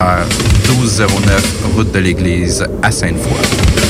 1209, route de l'église à Sainte-Foy.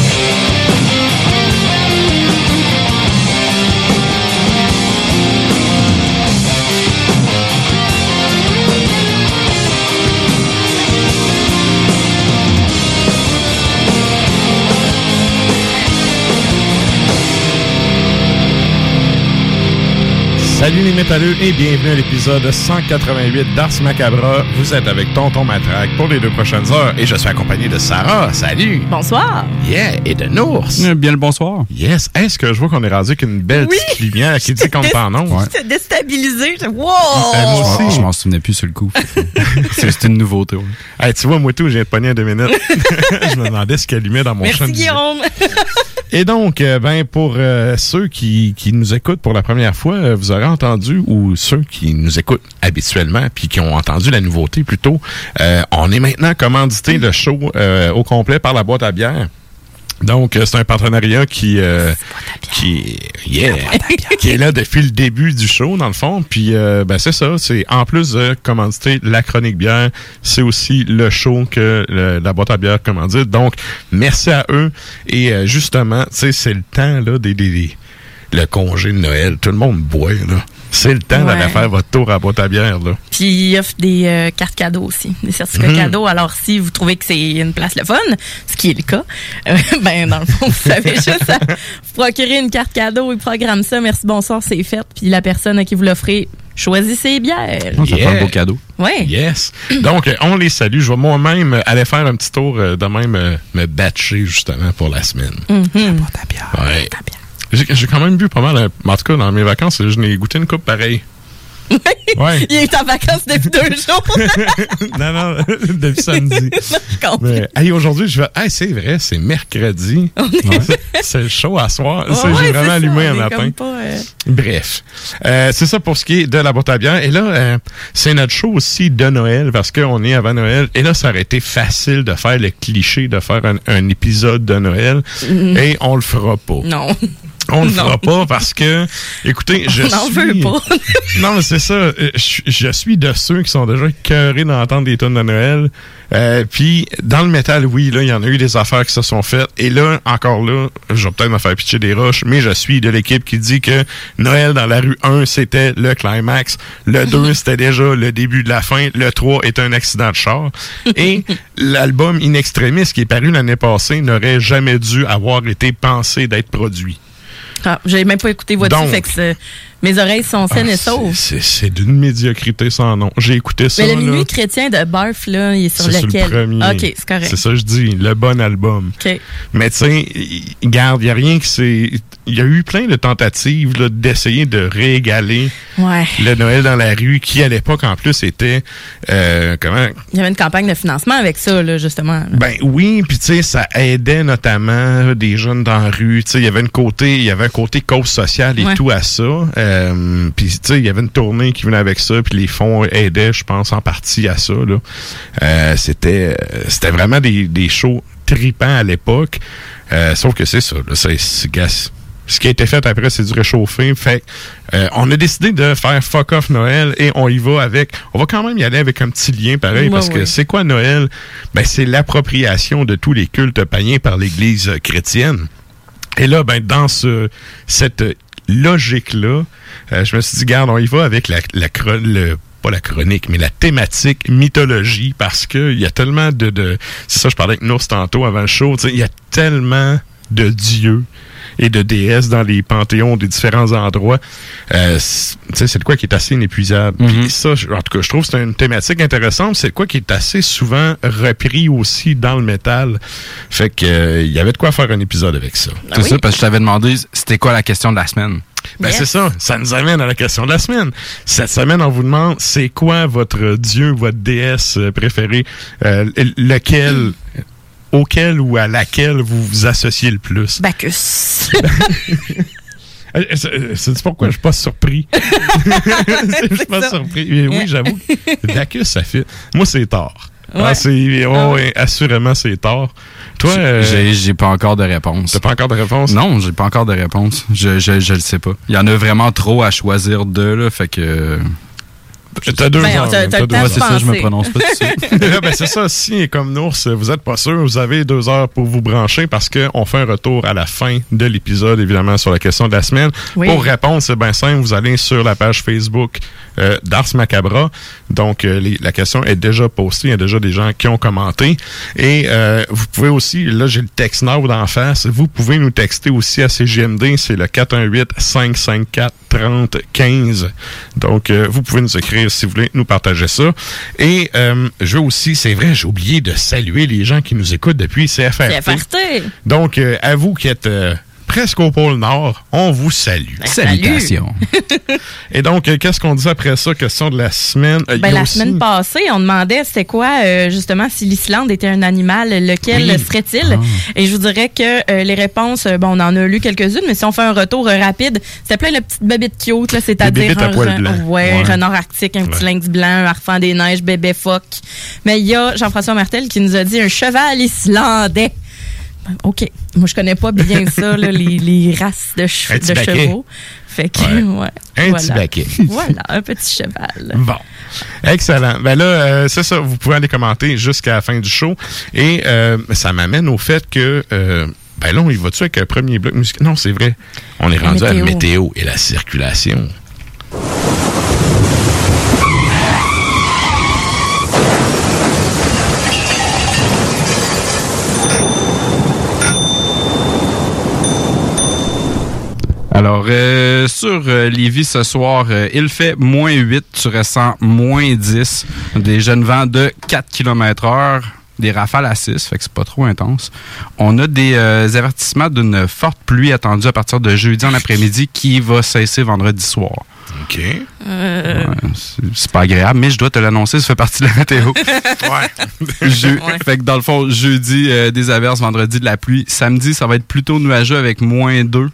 Salut les métalleux et bienvenue à l'épisode 188 d'Ars Macabra. Vous êtes avec Tonton Matraque pour les deux prochaines heures et je suis accompagné de Sarah. Salut! Bonsoir. Yeah! Et de Nours. Bien le bonsoir. Yes! Est-ce que je vois qu'on est rendu avec une belle Oui. petite lumière qui dit qu'on est en nom? J'étais déstabilisé. Wow! Euh, moi Je m'en- aussi. Je m'en souvenais plus sur le coup. C'est une nouveauté. ouais. Hey, tu vois, moi tout, j'ai en deux minutes. je me demandais ce qu'il allumait dans mon champ Merci de vision. Guillaume. Et donc, euh, ben pour euh, ceux qui, qui nous écoutent pour la première fois, euh, vous aurez entendu, ou ceux qui nous écoutent habituellement, puis qui ont entendu la nouveauté plutôt, euh, on est maintenant commandité le show euh, au complet par la boîte à bière. Donc, euh, c'est un partenariat qui, euh, qui, yeah, qui est là depuis le début du show, dans le fond. Puis, euh, ben, c'est ça. C'est en plus de commanditer la chronique bière, c'est aussi le show que le- la boîte à bière commandite. Donc, merci à eux. Et euh, justement, tu sais, c'est le temps là des, des- des- le congé de Noël. Tout le monde boit là. C'est le temps Ouais. d'aller faire votre tour à la boîte à bière là. Puis il offre des euh, cartes cadeaux aussi, des certificats Mhm. cadeaux. Alors si vous trouvez que c'est une place le fun, ce qui est le cas, euh, ben dans le fond, vous savez juste à vous procurer une carte cadeau et programme ça. Merci, bonsoir, c'est fait. Puis la personne à qui vous l'offrez, choisissez ses bières. Ça Yeah. fait un beau cadeau. Ouais. Yes. Donc, euh, on les salue. Je vais moi-même aller faire un petit tour euh, de même euh, me batcher justement pour la semaine. Mhm. Ouais. J'ai j'ai quand même bu pas mal. euh, En tout cas, dans mes vacances, je n'ai goûté une coupe pareille. Ouais. Il est en vacances depuis deux jours. non, non, depuis samedi. Mais, hey, aujourd'hui, je vais. Hey, c'est vrai, c'est mercredi. Ouais. C'est show à soir. Ouais, J'ai vraiment allumé un matin. pas, euh, Bref. Euh, c'est ça pour ce qui est de la boîte à bière. Et là, euh, c'est notre show aussi de Noël parce qu'on est avant Noël. Et là, ça aurait été facile de faire le cliché de faire un, un épisode de Noël. Mhm. Et on le fera pas. Non. On le Non. fera pas parce que, écoutez, je On suis... veut pas. non, mais c'est ça. euh, Je, je suis de ceux qui sont déjà cœurés d'entendre des tonnes de Noël. Euh, Puis, dans le métal, oui, là, il y en a eu des affaires qui se sont faites. Et là, encore là, je vais peut-être me faire pitcher des roches, mais je suis de l'équipe qui dit que Noël dans la rue 1, c'était le climax. Le 2, c'était déjà le début de la fin. Le 3 est un accident de char. Et l'album In Extremis, qui est paru l'année passée, n'aurait jamais dû avoir été pensé d'être produit. Ah, J'avais même pas écouté votre Donc. fait que c'est- Mes oreilles sont saines Ah, et sauves. c'est- d'une médiocrité sans nom. J'ai écouté ça. Mais le là. minuit chrétien de Barf, là, il est sur lequel? le premier. OK, c'est correct. C'est ça que je dis, le bon album. OK. Mais tu sais, regarde, il n'y a rien qui s'est... Il y a eu plein de tentatives là, d'essayer de réégaler Ouais. le Noël dans la rue, qui à l'époque en plus était... euh, comment... Il y avait une campagne de financement avec ça, là, justement. Ben oui, puis tu sais, ça aidait notamment des jeunes dans la rue. Tu sais, il y avait une côté, il y avait un côté cause sociale et Ouais. tout à ça. Euh, puis tu sais, il y avait une tournée qui venait avec ça, puis les fonds aidaient, je pense, en partie à ça. Là. Euh, c'était, euh, c'était vraiment des, des shows tripants à l'époque. Euh, sauf que c'est ça, là, c'est, c'est gas- ce qui a été fait après, c'est du réchauffé. Fait que, euh, on a décidé de faire fuck off Noël et on y va avec. On va quand même y aller avec un petit lien pareil Ouais, parce que c'est quoi Noël? Ben, c'est l'appropriation de tous les cultes païens par l'Église euh, chrétienne. Et là, ben, dans ce, cette logique-là, euh, je me suis dit, garde, on y va avec la, la pas la chronique, mais la thématique mythologie, parce que il y a tellement de, de c'est ça, je parlais avec Nours tantôt avant le show, il y a tellement de dieux et de déesses dans les panthéons des différents endroits. Euh, c'est- tu sais, c'est de quoi qui est assez inépuisable. Puis ça, je- en tout cas, je trouve que c'est une thématique intéressante. C'est de quoi qui est assez souvent repris aussi dans le métal. Fait que euh, il y avait de quoi faire un épisode avec ça. Ah C'est ça, parce que je t'avais demandé c'était quoi la question de la semaine? Ben Yes. c'est ça, ça nous amène à la question de la semaine. Cette semaine, on vous demande c'est quoi votre dieu, votre déesse préférée, euh, lequel, auquel ou à laquelle vous vous associez le plus? Bacchus. C'est c'est pourquoi je suis pas surpris. Je suis pas ça. surpris. Mais oui, j'avoue, Bacchus, ça fait. Moi, c'est tort. Ouais. Ah, c'est, oh, Ah ouais. ouais, assurément, c'est tort. Toi, euh, J'ai j'ai pas encore de réponse. t'as pas encore de réponse? Non, j'ai pas encore de réponse. Je, je, je le sais pas. Il y en a vraiment trop à choisir de, là, fait que... T'as deux Ben, heures, t'as- deux c'est ça, je me prononce pas dessus. ben, c'est ça, si, comme Nours, vous êtes pas sûr, vous avez deux heures pour vous brancher parce qu'on fait un retour à la fin de l'épisode, évidemment, sur la question de la semaine. Oui. Pour répondre, c'est bien simple, vous allez sur la page Facebook euh, d'Ars Macabra. Donc, euh, les- la question est déjà postée, il y a déjà des gens qui ont commenté. Et euh, vous pouvez aussi, là, j'ai le texte Now d'en face, vous pouvez nous texter aussi à CGMD, c'est le 418-554-3015. Donc, euh, vous pouvez nous écrire si vous voulez nous partager ça. Et euh, je veux aussi, c'est vrai, j'ai oublié de saluer les gens qui nous écoutent depuis CFRT. CFRT. Donc, euh, à vous qui êtes euh, presque au pôle Nord, on vous salue. Ben, salut. Salutations. Et donc, euh, qu'est-ce qu'on dit après ça? Question de la semaine? Euh, Ben, la aussi- semaine passée, on demandait c'était quoi, euh, justement, si l'Islande était un animal, lequel Oui. serait-il? Et je vous dirais que euh, les réponses, euh, bon, on en a lu quelques-unes, mais si on fait un retour euh, rapide, c'était plein de petites bébites cute, là, c'est-à-dire un, ouais, Ouais. un renard arctique, un petit lynx blanc, un harfang des neiges, bébé phoque. Mais il y a Jean-François Martel qui nous a dit un cheval islandais. OK. Moi, je connais pas bien ça, là, les, les races de, che- chevaux. Fait que, Ouais. ouais. Un voilà. petit baquet. Voilà, un petit cheval. Bon. Excellent. Ben là, euh, c'est ça. Vous pouvez aller commenter jusqu'à la fin du show. Et euh, ça m'amène au fait que... euh, ben là, on y va-tu avec un premier bloc musical? Non, c'est vrai. On est La rendu à la météo et la circulation. Alors, euh, sur euh, Lévis ce soir, euh, il fait moins 8, tu ressens moins 10. Des jeunes vents de 4 km heure, des rafales à 6, fait que c'est pas trop intense. On a des euh, avertissements d'une forte pluie attendue à partir de jeudi en après-midi qui va cesser vendredi soir. OK. Euh, Ouais, c'est- c'est pas agréable, mais je dois te l'annoncer, ça fait partie de la météo. ouais. Je- Ouais. Fait que dans le fond, jeudi, euh, des averses, vendredi, de la pluie. Samedi, ça va être plutôt nuageux avec moins 2.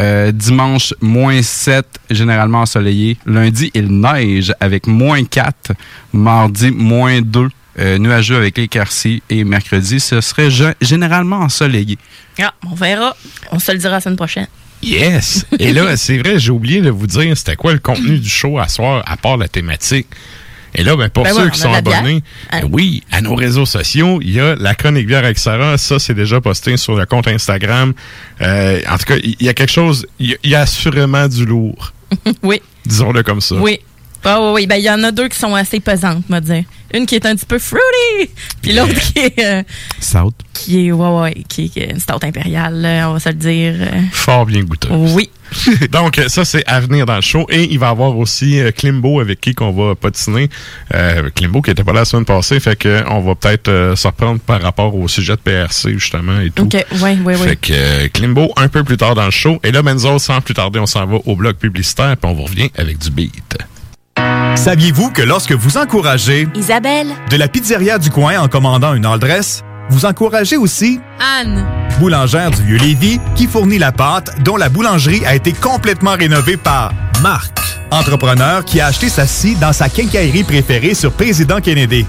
Euh, dimanche, moins 7, généralement ensoleillé. Lundi, il neige avec moins 4. Mardi, moins 2. euh, nuageux avec éclaircies. Et mercredi, ce serait gé- généralement ensoleillé. ah, on verra. On se le dira la semaine prochaine. Yes! Et là, c'est vrai, j'ai oublié de vous dire c'était quoi le contenu du show à soir, à part la thématique? Et là, ben, pour Ben ceux ouais, qui sont abonnés, Hein? ben oui, à nos réseaux sociaux, il y a la chronique bière avec Sarah. Ça, c'est déjà posté sur le compte Instagram. Euh, en tout cas, il y a quelque chose, il y a- il y, a assurément du lourd. Oui, Disons-le comme ça. oui. Ah oui. Ben, il y en a deux qui sont assez pesantes, me dire. Une qui est un petit peu fruity, puis l'autre qui est... euh, South. qui est, ouais, ouais, qui est une stout impériale, on va se le dire. Fort bien goûteux. Oui. Donc, ça, c'est à venir dans le show. Et il va y avoir aussi euh, Klimbo avec qui qu'on va patiner. Euh, Klimbo qui était pas là la semaine passée, fait que on va peut-être euh, se reprendre par rapport au sujet de PRC, justement, et tout. OK, ouais, ouais, Fait que euh, Klimbo un peu plus tard dans le show. Et là, Benzo, sans plus tarder, on s'en va au bloc publicitaire, puis on vous revient avec du beat. Saviez-vous que lorsque vous encouragez Isabelle, de la pizzeria du coin en commandant une all dress, vous encouragez aussi Anne. Boulangère du Vieux-Lévis qui fournit la pâte dont la boulangerie a été complètement rénovée par Marc, entrepreneur qui a acheté sa scie dans sa quincaillerie préférée sur Président Kennedy.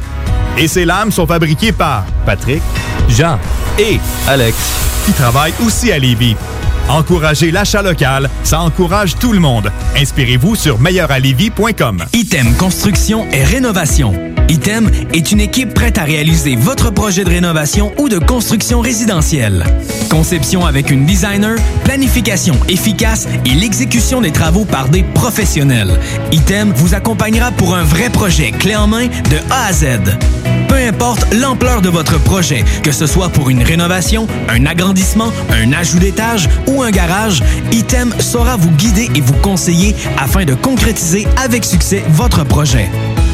Et ses lames sont fabriquées par Patrick, Jean et Alex qui travaillent aussi à Lévis. Encouragez l'achat local, ça encourage tout le monde. Inspirez-vous sur meilleuralevis.com. Item Construction et Rénovation. Item est une équipe prête à réaliser votre projet de rénovation ou de construction résidentielle. Conception avec une designer, planification efficace et l'exécution des travaux par des professionnels. Item vous accompagnera pour un vrai projet clé en main de A à Z. Importe l'ampleur de votre projet, que ce soit pour une rénovation, un agrandissement, un ajout d'étage ou un garage, Item saura vous guider et vous conseiller afin de concrétiser avec succès votre projet.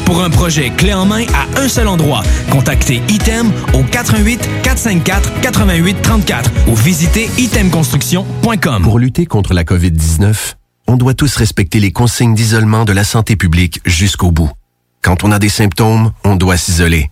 Pour un projet clé en main à un seul endroit, contactez Item au 88 454 88 34 ou visitez itemconstruction.com. Pour lutter contre la COVID-19, on doit tous respecter les consignes d'isolement de la santé publique jusqu'au bout. Quand on a des symptômes, on doit s'isoler.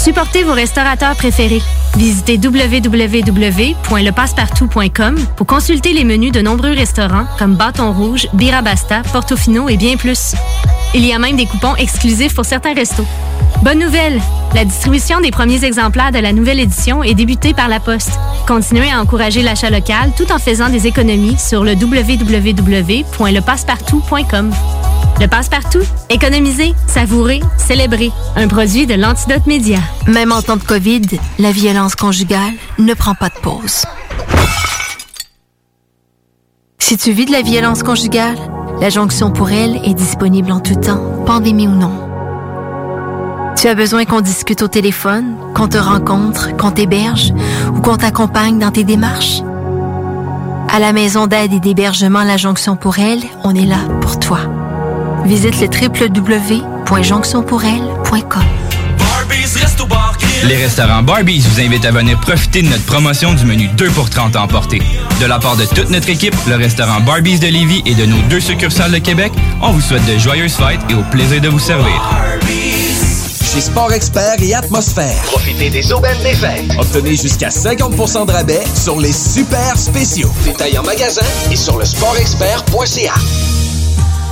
supportez vos restaurateurs préférés. Visitez www.lepassepartout.com pour consulter les menus de nombreux restaurants comme Bâton Rouge, Birabasta, Portofino et bien plus. Il y a même des coupons exclusifs pour certains restos. Bonne nouvelle! La distribution des premiers exemplaires de la nouvelle édition est débutée par la Poste. Continuez à encourager l'achat local tout en faisant des économies sur le www.lepassepartout.com. Le passe-partout, économiser, savourer, célébrer. Un produit de l'Antidote Média. Même en temps de COVID, la violence conjugale ne prend pas de pause. Si tu vis de la violence conjugale, la jonction pour elle est disponible en tout temps, pandémie ou non. Tu as besoin qu'on discute au téléphone, qu'on te rencontre, qu'on t'héberge ou qu'on t'accompagne dans tes démarches? À la maison d'aide et d'hébergement La Jonction pour elle, on est là pour toi. Visite le www.jonctionpourelle.com. Les restaurants Barbies vous invitent à venir profiter de notre promotion du menu 2 pour 30 à emporter. De la part de toute notre équipe, le restaurant Barbies de Lévis et de nos deux succursales de Québec, on vous souhaite de joyeuses fêtes et au plaisir de vous servir. Chez Sport Expert et Atmosphère. Profitez des aubaines des fêtes. Obtenez jusqu'à 50% de rabais sur les super spéciaux. Détails en magasin et sur le sportexpert.ca.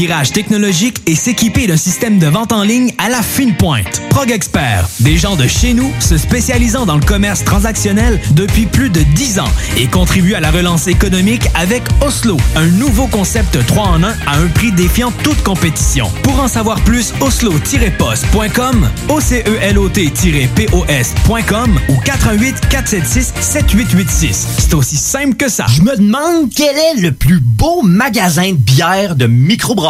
virage technologique et s'équiper d'un système de vente en ligne à la fine pointe. Prog Expert, des gens de chez nous se spécialisant dans le commerce transactionnel depuis plus de 10 ans et contribuent à la relance économique avec Oslo, un nouveau concept 3 en 1 à un prix défiant toute compétition. Pour en savoir plus, oslo-post.com, OCELOT-POS.com ou 418 476 7886. C'est aussi simple que ça. Je me demande quel est le plus beau magasin de bière de microbrasserie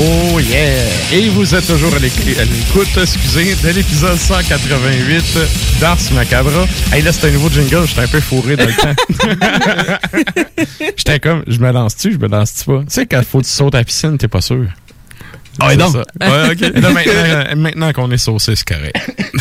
Oh yeah! Et vous êtes toujours à l'éc- à l'écoute, excusez, de l'épisode 188 d'Ars Macabra. Hey là, c'est un nouveau jingle, j'étais un peu fourré dans le temps. j'étais comme, je me lance-tu, je me lance-tu pas? Tu sais, quand faut que tu sautes à la piscine, t'es pas sûr. Ah donc? ça. Ouais, ok. Là, maintenant, euh, maintenant qu'on est saucé, c'est correct.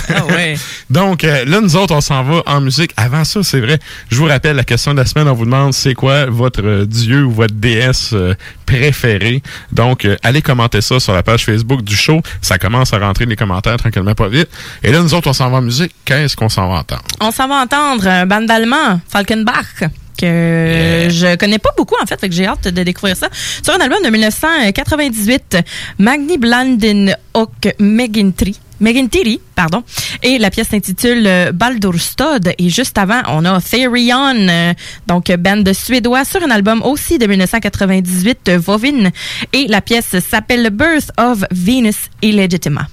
Ah ouais. Donc, euh, là, nous autres, on s'en va en musique. Avant ça, c'est vrai, je vous rappelle la question de la semaine. On vous demande c'est quoi votre euh, dieu ou votre déesse euh, préférée. Donc, euh, allez commenter ça sur la page Facebook du show. Ça commence à rentrer les commentaires tranquillement, pas vite. Et là, nous autres, on s'en va en musique. Qu'est-ce qu'on s'en va entendre? On s'en va entendre un band d'allemand, Falkenbach que je connais pas beaucoup en fait, fait que j'ai hâte de découvrir ça. Sur un album de 1998, Magni Blanden och Megintri. Megintiri, pardon. Et la pièce s'intitule euh, Baldurstad. Et juste avant, on a Therion, euh, donc band suédois, sur un album aussi de 1998, euh, Vovin. Et la pièce s'appelle Birth of Venus Illegitima.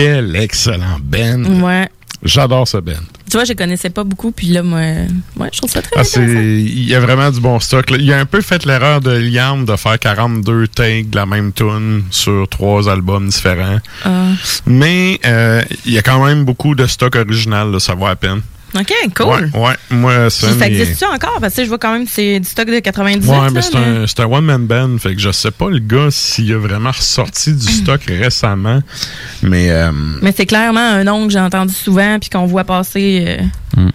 Quel excellent band. Ouais. J'adore ce band. Tu vois, je connaissais pas beaucoup, puis là, moi, ouais, je trouve ça très Ah, il y a vraiment du bon stock. Il a un peu fait l'erreur de Liam de faire 42 takes de la même tune sur trois albums différents. Ah. Mais euh, il y a quand même beaucoup de stock original, là, ça vaut à peine. OK, cool. Ouais, ouais. Moi, ça, Puis ça existe-tu encore? Parce que je vois quand même que c'est du stock de 98. Ouais, là, mais c'est un, c'est un one-man band. Fait que je sais pas, le gars, s'il a vraiment ressorti du stock récemment. Mais, euh, Mais c'est clairement un nom que j'ai entendu souvent puis qu'on voit passer euh, Mm.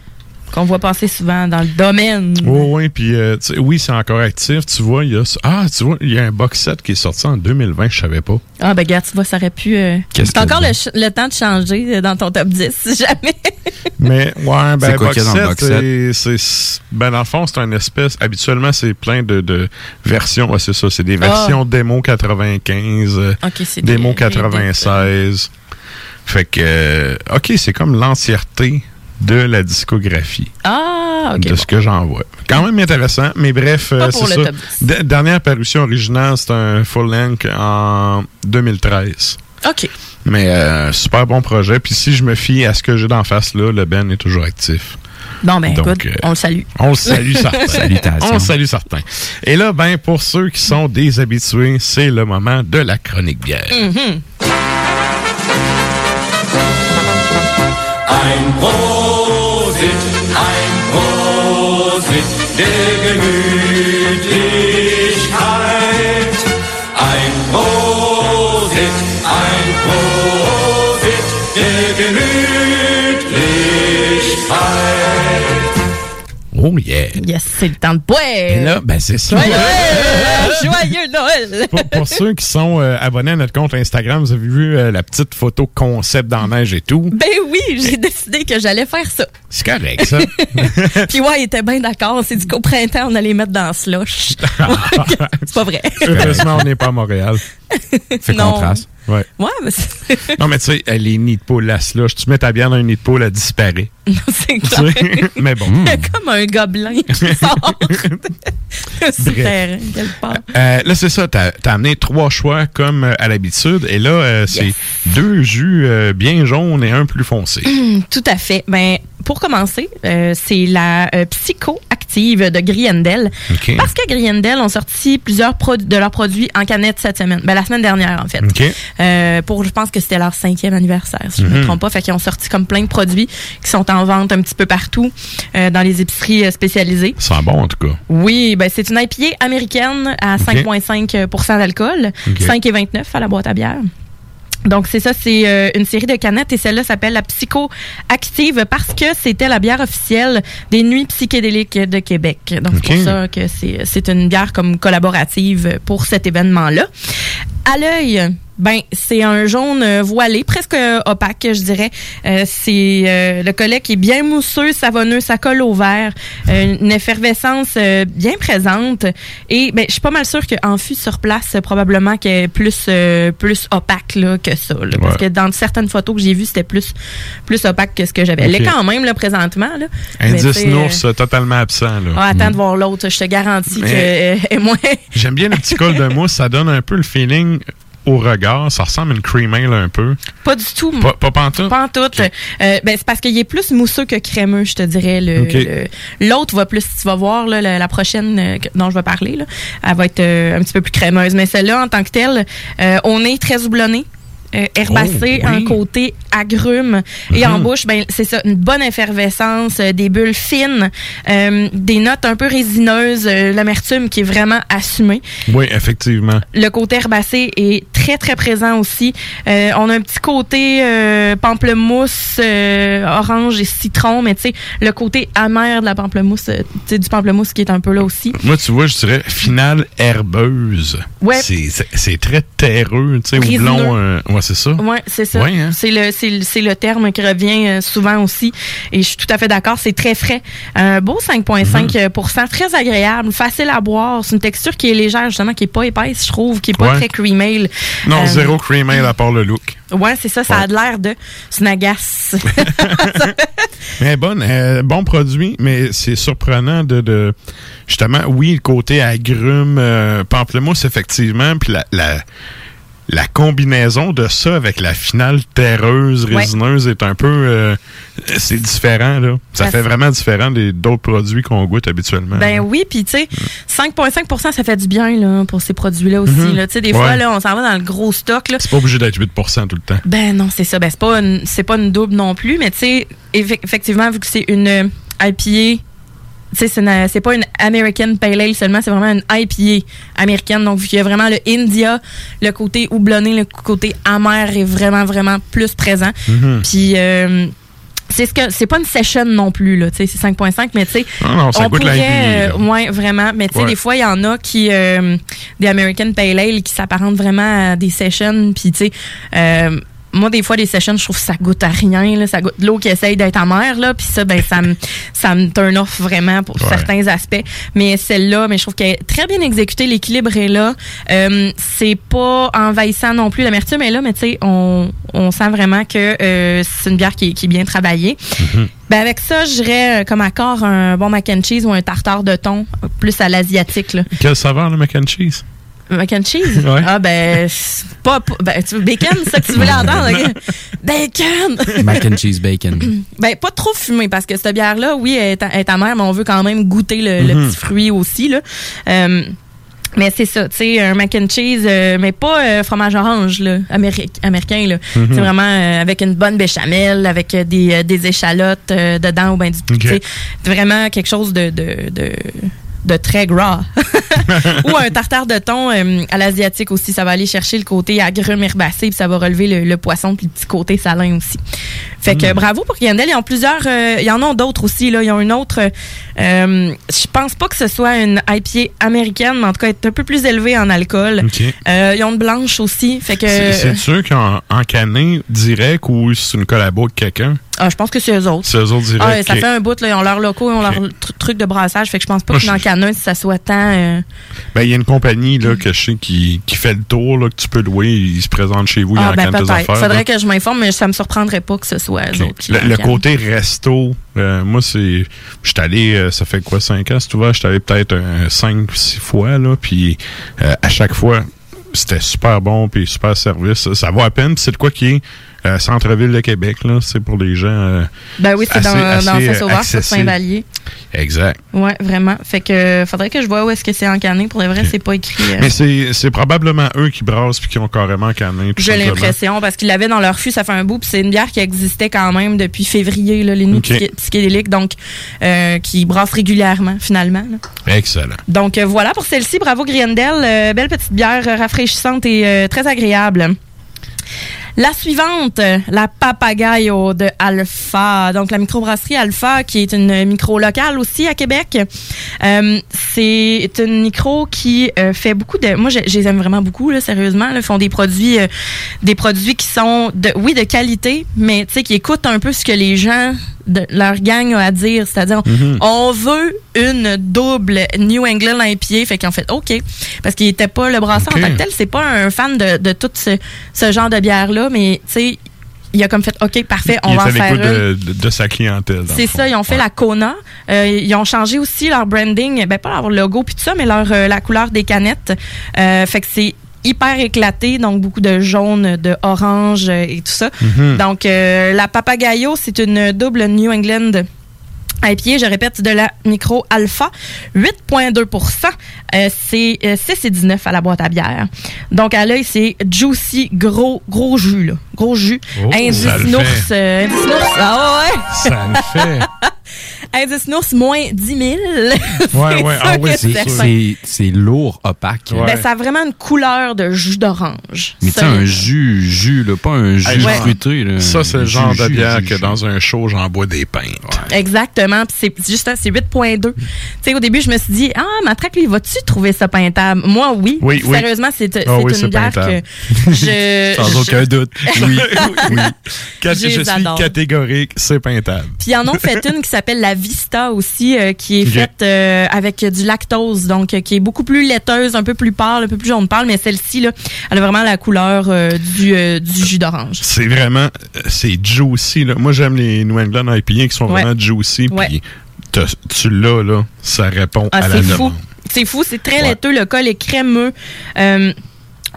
Qu'on voit passer souvent dans le domaine. Oui, oui, puis euh, oui, c'est encore actif. Tu vois, il y a ah, tu vois, il y a un box set qui est sorti en 2020, je savais pas. Ah ben gars, tu vois, ça aurait pu euh, C'est encore le, le temps de changer euh, dans ton top 10 si jamais. Mais ouais, ben quoi box dans le set? c'est ben dans le fond, c'est une espèce habituellement c'est plein de, de versions, ouais, c'est ça, c'est des versions démo 95, euh, Ah. Ok, c'est démo des- 96. Fait que OK, c'est comme l'entièreté de la discographie. Ah, ok. de bon. ce que j'en vois. Quand même intéressant, mais bref, euh, c'est ça. D- dernière parution originale, c'est un full length en 2013. OK. Mais euh, super bon projet. Puis si je me fie à ce que j'ai d'en face là, le Ben est toujours actif. Bon ben Donc, écoute, euh, on le salue. On le salue certains. Salutations. On le salue certains. Et là, ben pour ceux qui sont des habitués, c'est le moment de la chronique bière. Ein Prosit, ein Prosit der Gemütlichkeit. Ein Prosit, ein Prosit der Gemütlichkeit. Oh yeah. Yes, c'est le temps de boire. Et là, ben c'est ça. Joyeux! Joyeux Noël! pour, pour ceux qui sont euh, abonnés à notre compte Instagram, vous avez vu euh, la petite photo concept dans neige et tout? Ben oui, j'ai décidé que j'allais faire ça. C'est correct, ça. Puis ouais, il était bien d'accord. C'est dit qu'au printemps, on allait les mettre dans slush. c'est pas vrai. Heureusement, on n'est pas à Montréal. Fait contraste. Ouais. Ouais, mais Non, mais tu sais, euh, les nids de poule, la slush, tu mets ta bière dans un nid de poule, elle disparaît. c'est Tu clair. mais bon. Comme un gobelin qui sort. Super, quelle part. Euh, là, c'est ça. T'as as amené trois choix comme euh, à l'habitude. Et là, euh, c'est deux jus euh, bien jaunes et un plus foncé. Hum, Tout à fait. Ben, pour commencer, euh, c'est la euh, de Griendel. Parce que Griendel ont sorti plusieurs de leurs produits en canette cette semaine. Ben, la semaine dernière, en fait. Euh, pour, je pense que c'était leur cinquième anniversaire, si je ne me Mhm. trompe pas. Fait qu'ils ont sorti comme plein de produits qui sont en vente un petit peu partout euh, dans les épiceries euh, spécialisées. Ça sent bon, en tout cas. Oui, ben c'est une IPA américaine à Ok. 5,5% d'alcool, Ok. 5,29 à la boîte à bière. Donc c'est ça, c'est euh, une série de canettes et celle-là s'appelle la Psycho Active parce que c'était la bière officielle des Nuits psychédéliques de Québec. Donc c'est pour ça que c'est c'est une bière comme collaborative pour cet événement-là. À l'œil, ben c'est un jaune euh, voilé, presque euh, opaque, je dirais. Euh, c'est euh, le collet qui est bien mousseux, savonneux, ça colle au verre, euh, une effervescence euh, bien présente. Et ben je suis pas mal sûre qu'en fût sur place, probablement qu'elle est plus euh, plus opaque là, que ça. là. Parce que dans certaines photos que j'ai vues, c'était plus plus opaque que ce que j'avais. Elle est quand même là présentement là. Indice sais, nours euh, totalement absent. Là. ah, attends de voir l'autre, je te garantis Mais- que euh, est moins. J'aime bien le petit col de mousse. Ça donne un peu le feeling au regard. Ça ressemble à une cream ale un peu. Pas du tout. Pas, pas pantoute? Pas en tout. Euh, ben, c'est parce qu'il est plus mousseux que crémeux, je te dirais. Le, Ok. le- L'autre va plus, tu vas voir, là, la, la prochaine euh, dont je vais parler, là, elle va être euh, un petit peu plus crémeuse. Mais celle-là, en tant que telle, euh, on est très houblonné. Euh, herbacé, Oh, oui. un côté agrume et en Mhm. bouche, ben c'est ça, une bonne effervescence, euh, des bulles fines, euh, des notes un peu résineuses, euh, l'amertume qui est vraiment assumée. Oui, effectivement. Le côté herbacé est très, très présent aussi. On a un petit côté pamplemousse, orange et citron, mais tu sais, le côté amer de la pamplemousse, tu sais, du pamplemousse qui est un peu là aussi. Moi, tu vois, je dirais finale herbeuse. Ouais. C'est- très terreux, tu sais, houblon. ouais, c'est ça. Ouais, c'est ça. Ouais, hein? C'est le c'est le, c'est le terme qui revient euh, souvent aussi et je suis tout à fait d'accord, c'est très frais. Un beau 5.5% très agréable, facile à boire, c'est une texture qui est légère justement qui est pas épaisse, je trouve, qui est pas Ouais. très cream ale. Non, Euh, zéro cream ale à part le look. Ouais, c'est ça, ça a de l'air de c'est une agace. Mais bonne, euh, bon produit, mais c'est surprenant de, de justement, oui, le côté agrume, euh, pamplemousse effectivement, puis la, la la combinaison de ça avec la finale terreuse, Ouais. résineuse est un peu... euh, c'est différent, là. Ça Ça fait vraiment différent des d'autres produits qu'on goûte habituellement. Ben oui, puis tu sais, 5,5% ça fait du bien là, pour ces produits-là aussi. Mhm. là. Tu sais, des Ouais. fois, là, on s'en va dans le gros stock. Là. C'est pas obligé d'être 8% tout le temps. Ben non, c'est ça. Ben c'est pas une, c'est pas une double non plus, mais tu sais, effe- effectivement, vu que c'est une euh, IPA, c'est pas une American Pale Ale seulement, c'est vraiment une IPA américaine. Donc, vu qu'il y a vraiment le India, le côté houblonné, le côté amer est vraiment, vraiment plus présent. Mhm. Puis, euh, c'est ce que c'est pas une session non plus là, c'est 5.5 mais tu sais Ah on pourrait euh, ouais, vraiment, mais tu sais Ouais. des fois il y en a qui euh, des American Pale Ale qui s'apparentent vraiment à des sessions puis tu sais euh, moi, des fois, des sessions, je trouve que ça goûte à rien. Là. Ça goûte de l'eau qui essaye d'être amère. Là. Puis ça, ben, ça me ça me turn off vraiment pour Ouais. certains aspects. Mais celle-là, mais je trouve qu'elle est très bien exécutée. L'équilibre est là. Euh, c'est pas envahissant non plus. L'amertume est là, mais tu sais, on, on sent vraiment que euh, c'est une bière qui, est- qui est bien travaillée. Ben avec ça, je dirais euh, comme accord un bon mac and cheese ou un tartare de thon, plus à l'asiatique. Quelle saveur, le mac and cheese? Mac and cheese? Ouais. Ah ben, c'est pas, pas- ben, tu veux bacon, c'est ça que tu voulais entendre? ok? Bacon! Mac and cheese bacon. Ben, pas trop fumé, parce que cette bière-là, oui, elle est, est amère, mais on veut quand même goûter le, le Mhm. petit fruit aussi, là. Euh, mais c'est ça, tu sais, un mac and cheese, euh, mais pas euh, fromage orange, là, améri- américain, là. Mhm. C'est vraiment euh, avec une bonne béchamel, avec euh, des, euh, des échalotes euh, dedans, ou ben du, tu sais, vraiment quelque chose de, de, de, de très gras. ou un tartare de thon euh, à l'asiatique aussi, ça va aller chercher le côté agrumes herbacé, puis ça va relever le, le poisson, puis le petit côté salin aussi. Fait que Mm. bravo pour Yandel. Ils ont plusieurs, euh, il y en a d'autres aussi. Là. Ils ont une autre. euh, je pense pas que ce soit une IPA américaine, mais en tout cas, elle est un peu plus élevée en alcool. OK. Euh, ils ont une blanche aussi. Fait que. C'est sûr qu'en en canné direct ou c'est une collabo avec quelqu'un? Ah, je pense que c'est eux autres. C'est eux autres direct. Ah, ça fait un bout, là, ils ont leurs locaux, ils ont leur tr- truc de brassage. Fait que je pense pas Moi, que dans le je- canin, si ça soit tant. euh, Ben, il y a une compagnie là, que je sais qui, qui fait le tour, là, que tu peux louer. Ils se présentent chez vous, Ah, en ben tes affaires. Faudrait là. que je m'informe, mais ça me surprendrait pas que ce soit eux autres. qui Le, côté resto, euh, moi, c'est. Je suis allé, euh, ça fait quoi, 5 ans, c'est ouvert? Je suis allé peut-être 5 6 fois, là. Puis euh, à chaque fois, c'était super bon, puis super service. Ça, ça vaut à peine. C'est de quoi qui est euh, centre-ville de Québec, là. C'est pour les gens. euh, Ben oui, c'est dans, dans euh, Saint-Sauveur, sur. Saint-Vallier. Exact. Ouais, vraiment. Fait que faudrait que je vois où est-ce que c'est encanné. Pour le vrai, c'est pas écrit. euh, Mais c'est probablement eux qui brassent puis qui ont carrément tout J'ai l'impression, parce qu'ils l'avaient dans leur fût, ça fait un bout, puis c'est une bière qui existait quand même depuis février, là, les nuits psychédéliques, donc euh, qui brasse régulièrement, finalement. là. Excellent. Donc euh, voilà pour celle-ci, bravo Griendel, Euh, belle petite bière euh, rafraîchissante et euh, très agréable. La suivante, la Papagayo de Alpha. Donc, la microbrasserie Alpha, qui est une micro locale aussi à Québec. Euh, c'est une micro qui euh, fait beaucoup de... Moi, je, les aime vraiment beaucoup, là, sérieusement. Ils font des produits euh, des produits qui sont, de, oui, de qualité, mais tu qui écoutent un peu ce que les gens de leur gang a à dire. C'est-à-dire, Mhm. on veut une double New England IPA. Fait qu'en fait, OK. Parce qu'il était pas le brasseur en tant que tel. C'est pas un fan de, de tout ce, ce genre de bière-là, mais tu sais, il a comme fait, OK, parfait, on Il va en faire une. de, de- de sa clientèle. C'est ça, ils ont fait la Kona. Euh, ils ont changé aussi leur branding, ben pas leur logo puis tout ça, mais leur euh, la couleur des canettes. Euh, fait que c'est hyper éclaté, donc beaucoup de jaune, de orange euh, et tout ça. Mhm. Donc euh, la Papagayo, c'est une double New England IPA, je répète, de la micro alpha, 8,2% euh, C'est euh, 6 et 19 à la boîte à bière. Donc à l'œil, c'est juicy, gros, gros jus, là. Gros jus. Oh, indice ça fait. euh, indice nours. Ah ouais! Ça le fait. Indice nours moins 10 000. Ouais, C'est ouais, ah ouais, c'est c'est- lourd, opaque. Ben, ça a vraiment une couleur de jus d'orange. Mais tu un jus, jus, là, pas un jus fruité. Là. Ça, c'est le Jus, genre de bière jus, que jus. dans un show, j'en bois des pintes. Exactement. Puis c'est juste c'est 8.2. Tu sais, au début, je me suis dit, ah, Matraque, lui, vas-tu trouver ça peintable? Moi, oui. Oui, oui. Sérieusement, c'est Ah oui, une c'est bière peintable. que je. Sans je- aucun doute. Oui, oui. Quand Je suis adore. catégorique, c'est peintable. Puis ils en ont fait une qui s'appelle la Vista aussi, euh, qui est faite euh, avec du lactose, donc euh, qui est beaucoup plus laiteuse, un peu plus pâle, un peu plus jaune pâle, mais celle-ci, là, elle a vraiment la couleur du, du jus d'orange. C'est vraiment, c'est juicy. Là. Moi, j'aime les New England IPA qui sont Ouais. vraiment juicy. Ouais. Puis tu l'as, là, ça répond Ah, à la c'est fou. demande. C'est fou, c'est très laiteux. Le col est crémeux. Euh,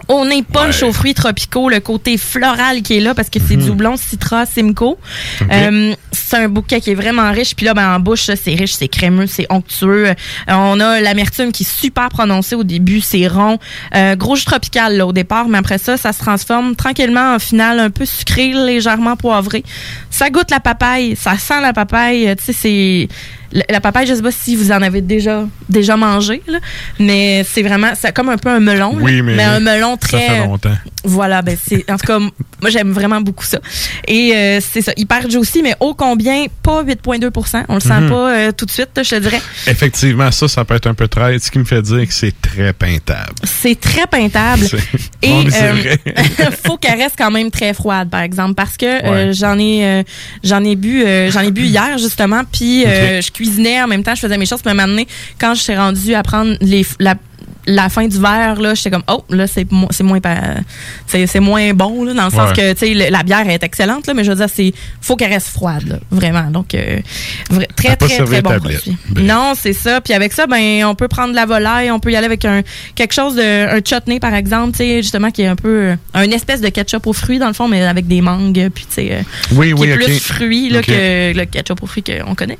Au nez punch aux fruits tropicaux, le côté floral qui est là parce que c'est Mhm. du houblon Citra Simcoe. Ok. Euh, c'est un bouquet qui est vraiment riche. Puis là, ben, en bouche, c'est riche, c'est crémeux, c'est onctueux. Euh, on a l'amertume qui est super prononcée au début, c'est rond. Euh, gros jus tropical là, au départ, mais après ça, ça se transforme tranquillement en finale un peu sucré, légèrement poivré. Ça goûte la papaye, ça sent la papaye. Tu sais, c'est... La papaye, je sais pas si vous en avez déjà déjà mangé, là, mais c'est vraiment, c'est comme un peu un melon. là, Oui, mais un melon très. Ça fait longtemps. Voilà, ben c'est en tout cas moi j'aime vraiment beaucoup ça. Et euh, c'est ça, hyper juicy mais ô combien? Pas 8.2 on le sent Mhm. pas euh, tout de suite, je te dirais. Effectivement, ça, ça peut être un peu traite, ce qui me fait dire que c'est très peintable. C'est très peintable et euh, faut qu'elle reste quand même très froide par exemple parce que euh, Ouais. j'en ai j'en ai bu j'en ai bu hier justement puis euh, Ok. je cuisinais en même temps, je faisais mes choses. Puis à un moment donné quand je suis rendue à prendre les la la fin du verre là j'étais comme oh là c'est mo- c'est moins c'est c'est moins bon là dans le sens que tu sais la bière est excellente là mais je veux dire c'est faut qu'elle reste froide là, vraiment. Donc euh, vra- très très très bon non c'est ça. Puis avec ça ben on peut prendre de la volaille on peut y aller avec un quelque chose de un chutney par exemple tu sais justement qui est un peu euh, un espèce de ketchup aux fruits dans le fond mais avec des mangues puis tu sais euh, Oui, qui oui, est ok. plus fruits là, Ok. que le ketchup aux fruits qu'on connaît.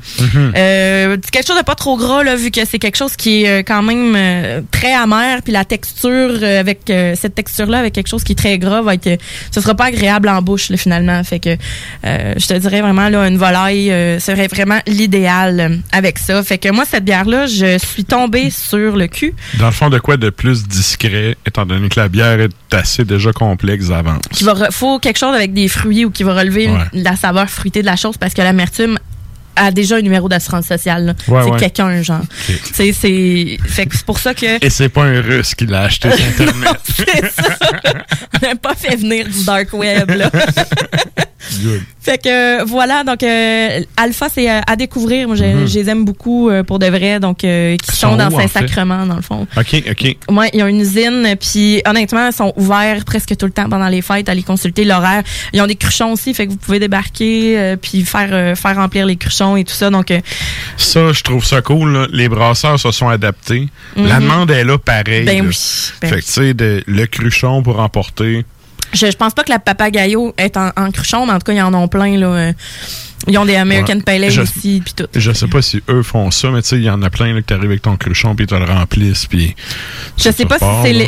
Euh, c'est quelque chose de pas trop gras là vu que c'est quelque chose qui est quand même euh, très amer puis la texture euh, avec euh, cette texture là avec quelque chose qui est très gras va être euh, ce sera pas agréable en bouche là, finalement. Fait que euh, je te dirais vraiment là une volaille euh, serait vraiment l'idéal avec ça. Fait que moi cette bière là je suis tombée sur le cul. Dans le fond, de quoi de plus discret, étant donné que la bière est assez déjà complexe qui va re- faut quelque chose avec des fruits ou qui va relever Ouais. la saveur fruitée de la chose parce que l'amertume a déjà un numéro d'assurance sociale. Ouais, c'est ouais. quelqu'un genre sais, c'est c'est pour ça que Et c'est pas un russe qui l'a acheté sur Internet. ça. On n'a pas fait venir du dark web, là. Good. Fait que euh, voilà, donc euh, Alpha, c'est euh, à découvrir. Moi, je, Mhm. je les aime beaucoup euh, pour de vrai, donc euh, qui Ils sont, sont dans où, en fait? Saint-Sacrement, dans le fond. OK, OK. Ouais, ils ont une usine, puis honnêtement, ils sont ouverts presque tout le temps pendant les fêtes. Allez consulter l'horaire. Ils ont des cruchons aussi, fait que vous pouvez débarquer, puis faire faire remplir les cruchons et tout ça. Donc, euh, Ça, je trouve ça cool. là. Les brasseurs se sont adaptés. La Mhm. demande est là pareil. Ben là. oui, ben fait que, tu sais, de- le cruchon pour emporter. je, je pense pas que la papagayo est en, en cruchon, mais en tout cas, ils en ont plein là. euh, ils ont des American Ouais. Pale Ale aussi, puis tout. Je sais pas si eux font ça, mais tu sais, il y en a plein là, que t'arrives avec ton cruchon puis ils te le remplissent. Puis Je sais pas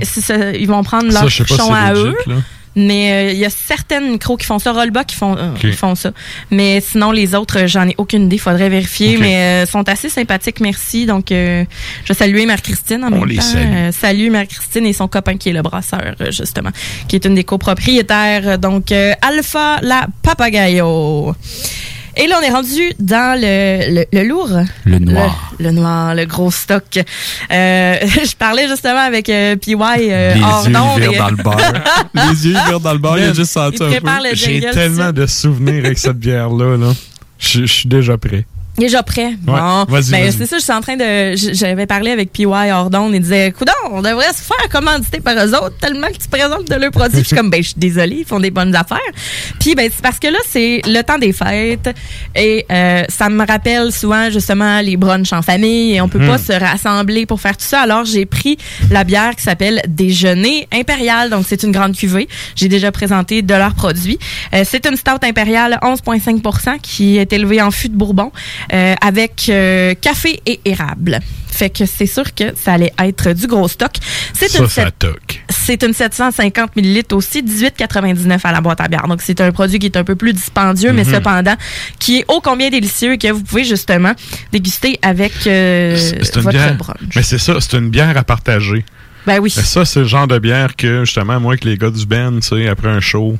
si, ça- ils vont prendre Ça, leur pas cruchon si à eux. là. Mais euh, il y a certaines micros qui font ça, Rollback qui font, euh, font ça. Mais sinon, les autres, euh, j'en ai aucune idée, faudrait vérifier. Mais euh, sont assez sympathiques, merci. Donc, euh, je vais saluer Mère-Christine en On même les temps. salue. Euh, salut Mère-Christine et son copain qui est le brasseur, justement, qui est une des copropriétaires. Donc, euh, Alpha la Papagayo. Et là, on est rendu dans le, le, le lourd. Le noir. Le, le noir, le gros stock. Euh, je parlais justement avec euh, PY euh, Les hors yeux et- dans le bar. Les yeux verts dans le bar, il a juste senti un peu. J'ai tellement de souvenirs avec cette bière-là. Là. Je je suis déjà prêt. Déjà prêt. Bon. vas-y, Ben, c'est ça, je suis en train de. J'avais parlé avec PY Ordon. Il disait Coudon, on devrait se faire commanditer par eux autres tellement que tu présentes de leurs produits. Je suis comme, ben, je suis désolée, ils font des bonnes affaires. Puis, ben, c'est parce que là, c'est le temps des fêtes. Et euh, ça me rappelle souvent, justement, les brunchs en famille. Et on peut Hmm. pas se rassembler pour faire tout ça. Alors, j'ai pris la bière qui s'appelle Déjeuner Impérial. Donc, c'est une grande cuvée. J'ai déjà présenté de leurs produits. Euh, c'est une stout impériale 11,5% qui est élevée en fût de Bourbon euh, avec euh, café et érable. Fait que c'est sûr que ça allait être du gros stock. C'est une ça c'est une 750 millilitres aussi, 18,99 à la boîte à bière. Donc, c'est un produit qui est un peu plus dispendieux, mais Mhm. cependant, qui est ô combien délicieux et que vous pouvez justement déguster avec euh, votre bière. brunch. Mais c'est ça, c'est une bière à partager. Ben oui. Mais ça, c'est le genre de bière que, justement, moi, avec les gars du Ben, tu sais, après un show,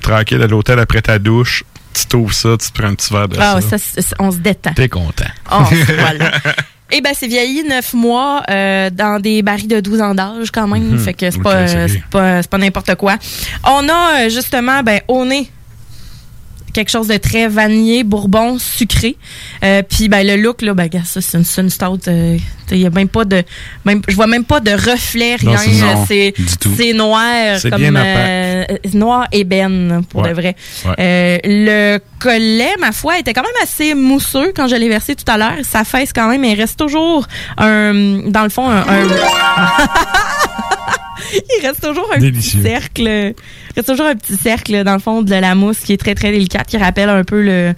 tranquille à l'hôtel après ta douche, tu t'ouvres ça, tu te prends un petit verre de Ah, ça. on se détend. T'es content. Oh, voilà. Eh ben c'est vieilli neuf mois euh, dans des barils de 12 ans d'âge quand même, Mhm. fait que c'est pas, c'est euh, bien. pas c'est pas n'importe quoi. On a euh, justement ben au nez quelque chose de très vanillé, bourbon, sucré. Euh, puis ben le look là ben gars, ça c'est une, une stout euh, il y a même pas de même je vois même pas de reflet rien, c'est- Euh, noir comme bien euh, noir ébène pour Ouais. de vrai. Ouais. Euh, le collet, ma foi, était quand même assez mousseux quand je l'ai versé tout à l'heure. Ça fesse quand même, mais il reste toujours un, dans le fond, un, un- il reste toujours un Délicieux. petit cercle. Il reste toujours un petit cercle dans le fond de la mousse qui est très très délicate, qui rappelle un peu le,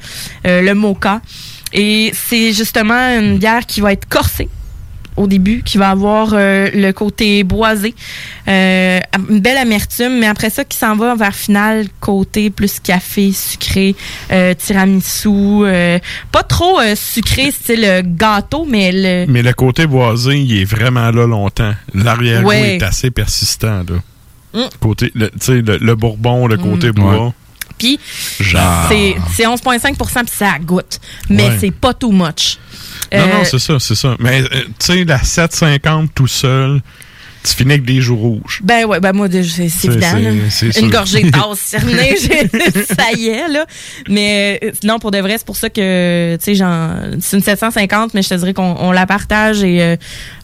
euh, le mocha. Et c'est justement une bière qui va être corsée au début, qui va avoir euh, le côté boisé, euh, une belle amertume, mais après ça, qui s'en va vers final côté plus café, sucré, euh, tiramisu, euh, pas trop euh, sucré style gâteau, mais le Mais le côté boisé, il est vraiment là longtemps. L'arrière-goût Ouais. est assez persistant, là. Mm. Côté, le, tu sais, le, le bourbon, le côté Mm. bois. Puis c'est c'est 11,5% puis ça goûte, mais Ouais. c'est pas too much. Non, Euh, non, c'est ça, c'est ça. Mais, euh, tu sais, la 750 tout seul, tu finis avec des joues rouges. Ben ouais, ben moi, c'est évident. Une gorgée de tasse, c'est terminé, j'ai- ça y est, là. Mais euh, non, pour de vrai, c'est pour ça que, tu sais, genre, c'est une 750, mais je te dirais qu'on on la partage et euh,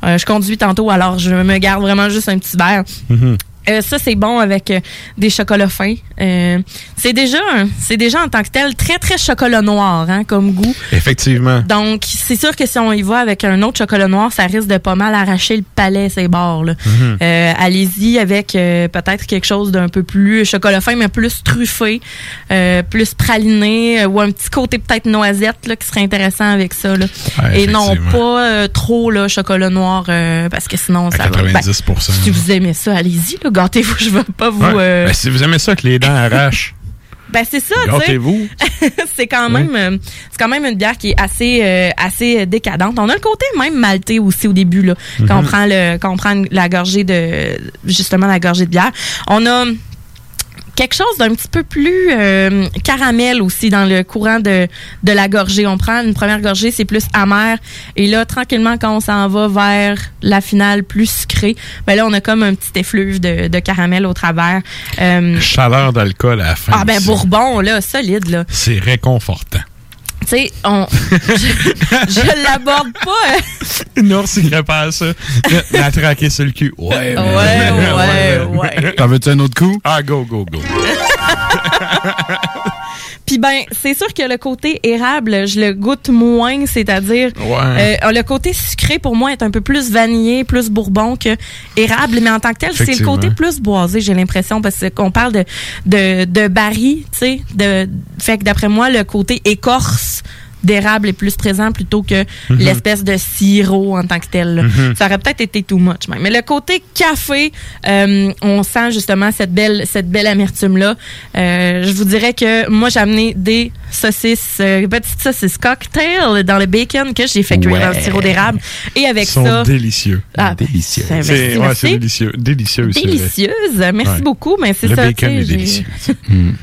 euh, je conduis tantôt, alors je me garde vraiment juste un petit verre. Mhm. Euh, ça c'est bon avec euh, des chocolats fins. Euh, c'est déjà c'est déjà en tant que tel très très chocolat noir hein, comme goût. Effectivement. Donc c'est sûr que si on y va avec un autre chocolat noir, ça risque de pas mal arracher le palais ses bords. Euh, Allez-y avec peut-être quelque chose d'un peu plus chocolat fin mais plus truffé, plus praliné ou un petit côté peut-être noisette là, qui serait intéressant avec ça. Là. Ouais, Et non pas trop là, chocolat noir parce que sinon ça va. ben, 90%. si vous aimez ça, allez-y, gâtez-vous, je veux pas vous. Ouais. euh, Ben, si vous aimez ça que les dents arrachent, ben c'est ça, gâtez-vous. c'est quand même euh, c'est quand même une bière qui est assez euh, assez décadente. On a le côté même maltais aussi au début là, quand on Mhm. prend le quand on prend la gorgée de justement la gorgée de bière. On a quelque chose d'un petit peu plus euh, caramel aussi dans le courant de, de la gorgée. On prend une première gorgée, c'est plus amer. Et là, tranquillement, quand on s'en va vers la finale plus sucrée, ben là, on a comme un petit effluve de, de caramel au travers. Euh, Chaleur d'alcool à la fin. ah ben. Bourbon, là, solide, là. C'est réconfortant. Tu sais, on... je, je l'aborde pas. euh, Non, c'est pas à ça. La traquer sur le cul. Ouais, Ouais, ouais, ouais. T'en veux-tu un autre coup? Ah, go, go, go. Puis ben, c'est sûr que le côté érable, je le goûte moins, c'est-à-dire Ouais. euh, le côté sucré pour moi est un peu plus vanillé, plus bourbon que érable, mais en tant que tel, c'est le côté plus boisé, j'ai l'impression parce qu'on parle de de, de baril, tu sais, de fait que d'après moi le côté écorce d'érable est plus présent plutôt que Mhm. l'espèce de sirop en tant que tel. Mhm. Ça aurait peut-être été too much même. Mais le côté café, euh, on sent justement cette belle cette belle amertume là. je vous dirais que moi j'ai amené des saucisses euh, petites saucisses cocktail dans le bacon que j'ai fait cuire dans le Ouais. sirop d'érable et avec Ils sont ça délicieux. Ah, délicieux. C'est merci, ouais, merci. c'est délicieux. Vrai. délicieuse. Merci Ouais. beaucoup, mais c'est Le ça. bacon tu sais, est délicieux. Tout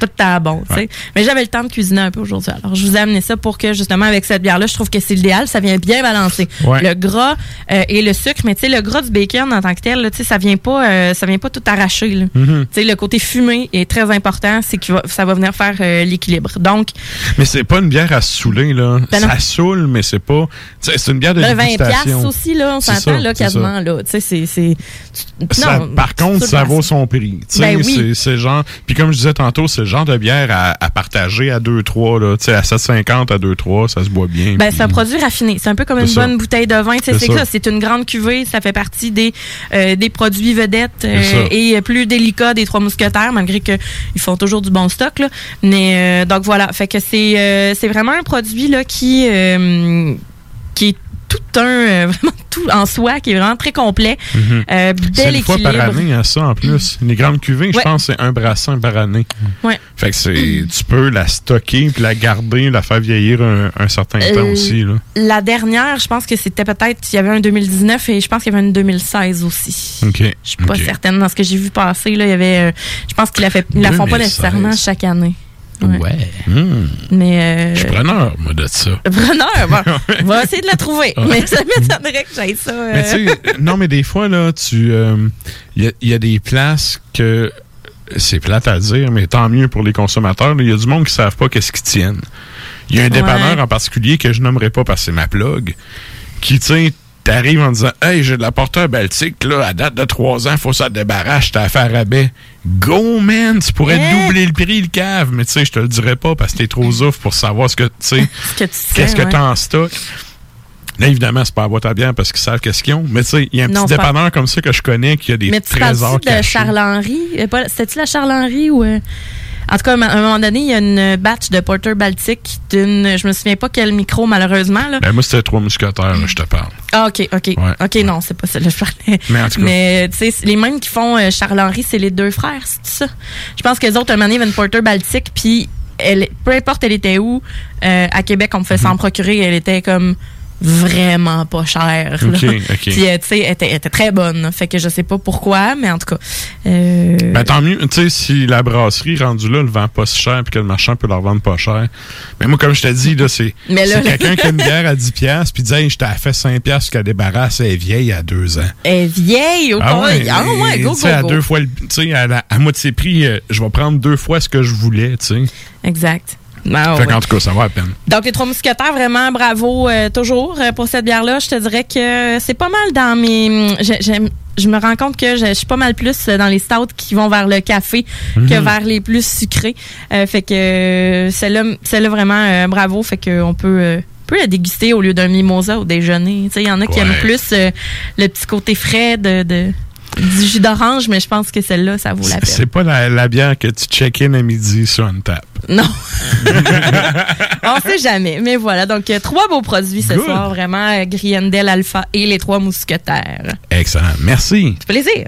le temps bon, tu sais. Mais j'avais le temps de cuisiner un peu aujourd'hui. Alors, je vous ai amené ça pour que, justement, avec cette bière-là, je trouve que c'est l'idéal. Ça vient bien balancer Ouais. le gras euh, et le sucre. Mais tu sais, le gras du bacon en tant que tel, là, tu sais, ça vient pas, euh, ça vient pas tout arracher. là. Mhm. Tu sais, le côté fumé est très important. C'est que ça va venir faire euh, l'équilibre. Donc, Mais c'est pas une bière à saouler, là. Ben ça saoule, mais c'est pas. C'est une bière de le 20 dégustation. piastres aussi, là, on s'entend, là, quasiment, là. Tu sais, c'est, par contre, ça vaut son prix. Tu sais, Ben oui. c'est- genre. Puis comme je disais tantôt, c'est le genre de bière à, à partager à 2-3, là. Tu sais, à 7,50 à 2-3, ça se boit bien. Ben, c'est un produit raffiné. C'est un peu comme une ça. bonne bouteille de vin. Tu sais, C'est ça. C'est une grande cuvée. Ça fait partie des, euh, des produits vedettes euh, et plus délicats des Trois Mousquetaires, malgré que ils font toujours du bon stock. Là. Mais euh, donc voilà. Fait que c'est euh, c'est vraiment un produit là qui euh, qui est tout un euh, vraiment tout en soi, qui est vraiment très complet. Mhm. Euh, C'est une fois par année à ça en plus. Les grandes cuvées, je Ouais. pense, c'est un brassin par année. Ouais. Fait que c'est, tu peux la stocker puis la garder, la faire vieillir un, un certain temps aussi. Là. La dernière, je pense que c'était peut-être, il y avait un 2019 et je pense qu'il y avait une 2016 aussi. OK. Je suis pas certaine. Dans ce que j'ai vu passer, là, il y avait. je pense qu'ils la, fait, ils la font pas 2016. nécessairement chaque année. Ouais. Hmm. Mais. Euh, Je suis preneur, moi, de ça. Preneur, bon, on va essayer de la trouver. Ouais. Mais ça m'étonnerait que j'aille ça. euh, Mais tu sais, non, mais des fois, là, tu. Il y, a, y a des places que. C'est plate à dire, mais tant mieux pour les consommateurs. Il y a du monde qui ne savent pas qu'est-ce qu'ils tiennent. Il y a un dépanneur Ouais. en particulier que je nommerai pas parce que c'est ma plug, qui, tu sais, t'arrives en disant Hey, j'ai de la porteur Baltique, là, à date de 3 ans, faut que ça te débarrasse, t'as fait à rabais. Go, man! Tu pourrais Hein? doubler le prix, le cave, mais tu sais, je te le dirais pas parce que t'es trop ouf pour savoir ce que, tu sais, ce que tu sais, qu'est-ce que ouais. t'as en stock. Là, évidemment, c'est pas la boîte à bière parce qu'ils savent qu'est-ce qu'ils ont. Mais tu sais, il y a un Non, petit pas- dépanneur comme ça que je connais qui a des Mais tu trésors de. Charles-Henri? Euh, C'était-tu la Charles-Henri ou... En tout cas, à un moment donné, il y a une batch de Porter Baltic d'une... Je me souviens pas quel micro, malheureusement. Là. Ben, moi, c'était trois mousquetaires, là, je te parle. Ah, OK, OK. Ouais. OK, non, c'est pas ça que je parlais. Mais en tout cas. Mais, tu sais, les mêmes qui font euh, Charles-Henri, c'est les deux frères, c'est ça? Je pense que les autres, un moment donné, il y avait une Porter Baltic, puis elle, peu importe elle était où, euh, à Québec, on me fait Mhm. s'en procurer, elle était comme vraiment pas chère. là. OK, OK. Puis, euh, tu sais, elle était, elle était très bonne. là. Fait que je sais pas pourquoi, mais en tout cas. euh, Ben, tant mieux, tu sais, si la brasserie rendue là le vend pas si cher puis que le marchand peut la revendre pas cher. Mais moi, comme je te dis, là, c'est Mais là, c'est là- quelqu'un qui a une bière à 10$ piastres, puis dit, hey, je t'ai fait 5$ piastres qu'elle débarrasse, elle est vieille à deux ans. elle est vieille au Ah ouais, Ah ouais, go, sais, à go, deux go. fois, le- tu sais, à moitié prix, euh, je vais prendre deux fois ce que je voulais, tu sais. Exact. Ah fait ouais. qu'en tout cas, ça va à peine. Donc, les trois mousquetaires, vraiment bravo euh, toujours euh, pour cette bière-là. Je te dirais que c'est pas mal dans mes. j'aime- Je me rends compte que je je suis pas mal plus dans les stouts qui vont vers le café que Mhm. vers les plus sucrés. Euh, fait que euh, celle-là, celle-là vraiment euh, bravo. Fait qu'on peut, euh, peut la déguster au lieu d'un mimosa au déjeuner. Tu sais, Il y en a qui aiment plus euh, le petit côté frais de, de- du jus d'orange, mais je pense que celle-là, ça vaut la peine. C'est pas la, la bière que tu check-in à midi sur une table. Non. On sait jamais. Mais voilà. Donc, euh, trois beaux produits ce Good. soir. Vraiment, euh, Griendel Alpha et les trois mousquetaires. Excellent. Merci. Plaisir.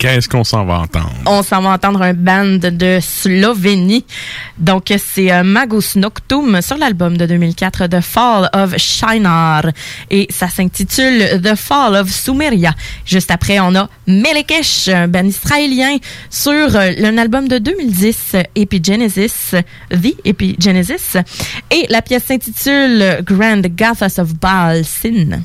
Qu'est-ce qu'on s'en va entendre? On s'en va entendre un band de Slovénie. Donc, c'est euh, Magus Noctum sur l'album de 2004 The Fall of Shinar. Et ça s'intitule The Fall of Sumeria. Juste après, on a Melekesh, un band israélien, sur euh, un album de 2010, euh, Epigenesis, The Epigenesis. Et la pièce s'intitule Grand Gathas of Baal Sin.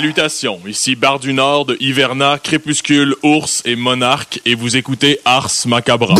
Salutations, ici Bar du Nord Hiverna, Crépuscule, Ours et Monarque et vous écoutez Ars Macabra.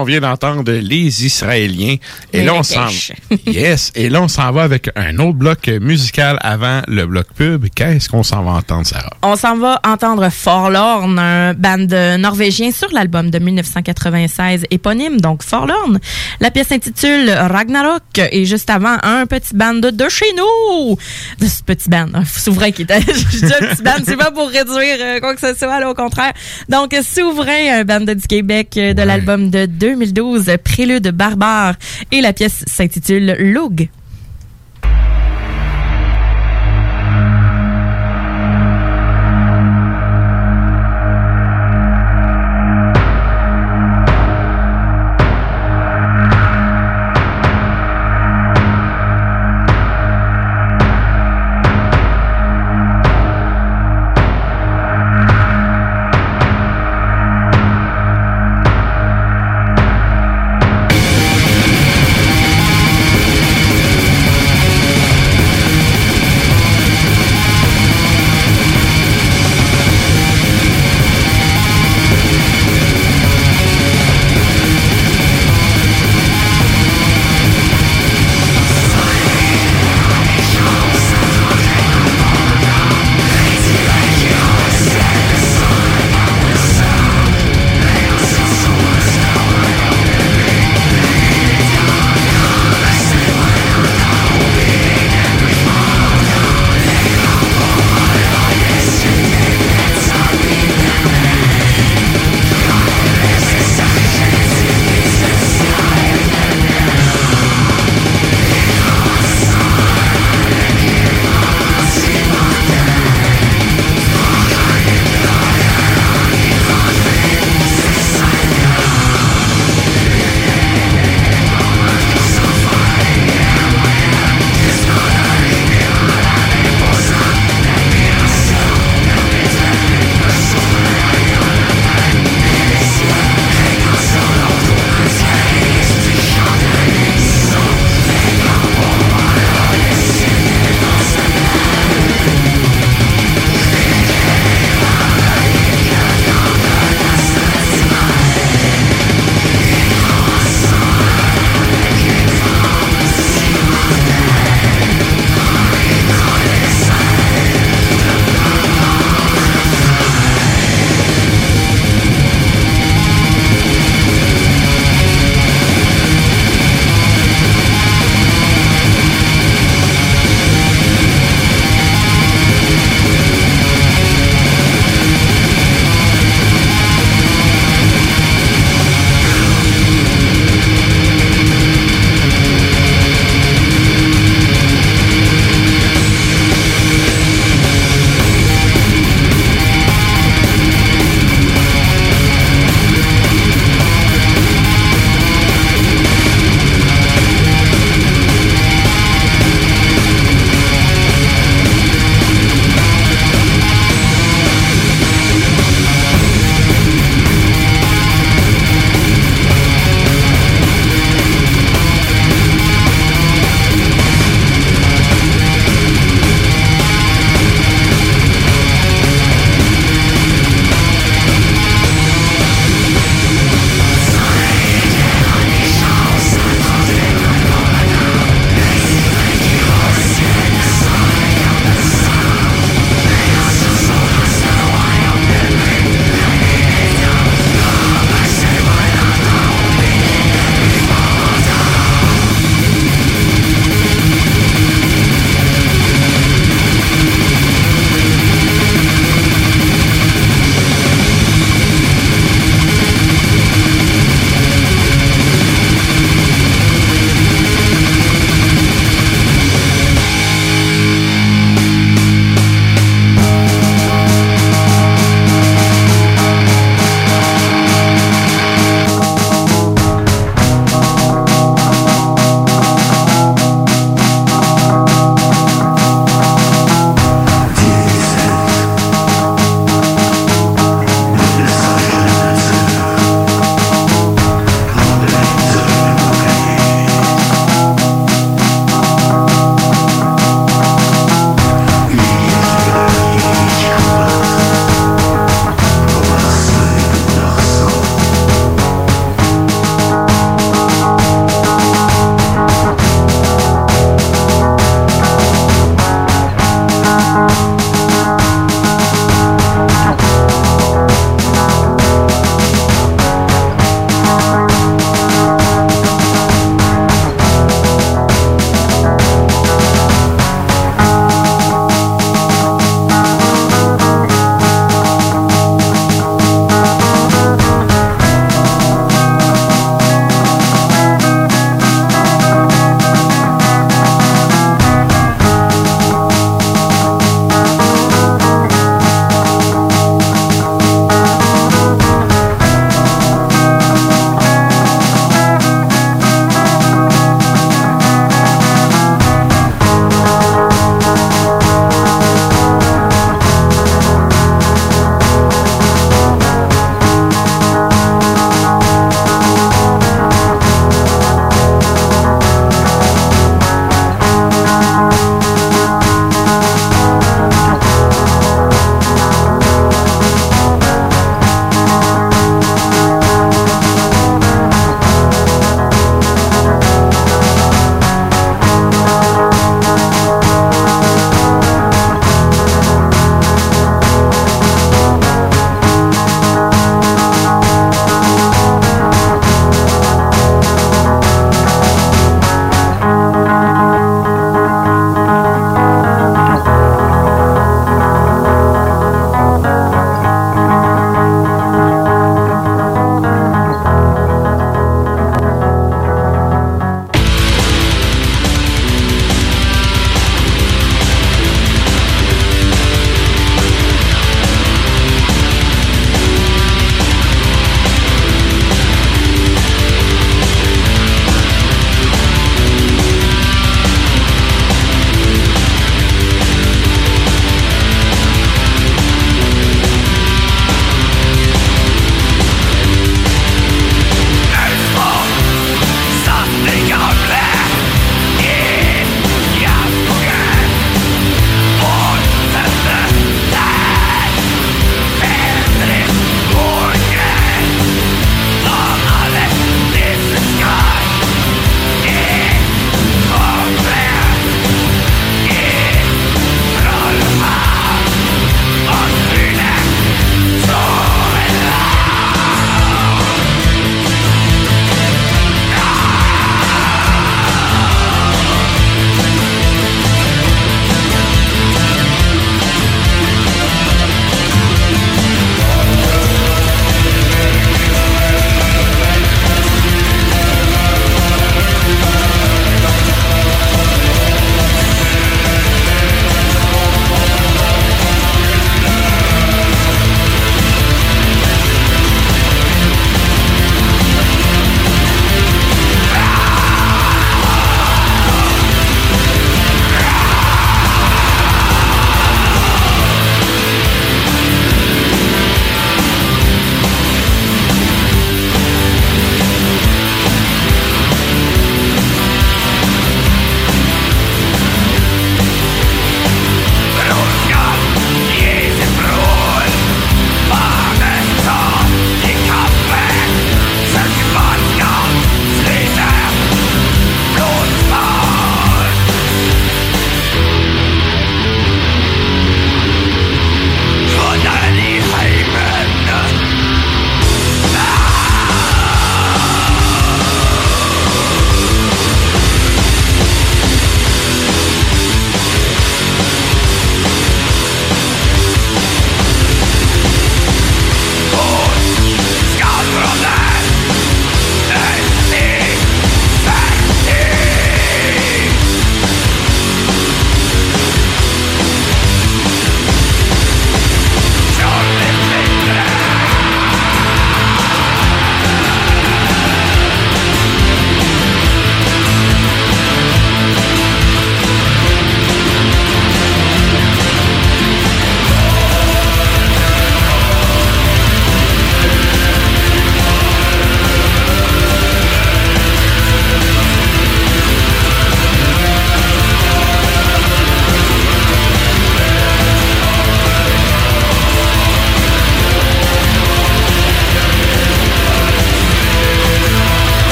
On vient d'entendre les Israéliens. Et là, on s'en. Yes. Et là, on s'en va avec un autre bloc musical avant le bloc pub. Qu'est-ce qu'on s'en va entendre, Sarah? On s'en va entendre Forlorn, un band norvégien sur l'album de 1996 éponyme, donc Forlorn. La pièce s'intitule Ragnarok et juste avant, un petit band de, chez nous. De ce petit band, Souverain qui était, je dis un petit band, c'est pas pour réduire euh, quoi que ce soit, là, au contraire. Donc, Souverain, un band du Québec euh, de l'album de 2012, Prélude barbare et la pièce s'intitule Loug.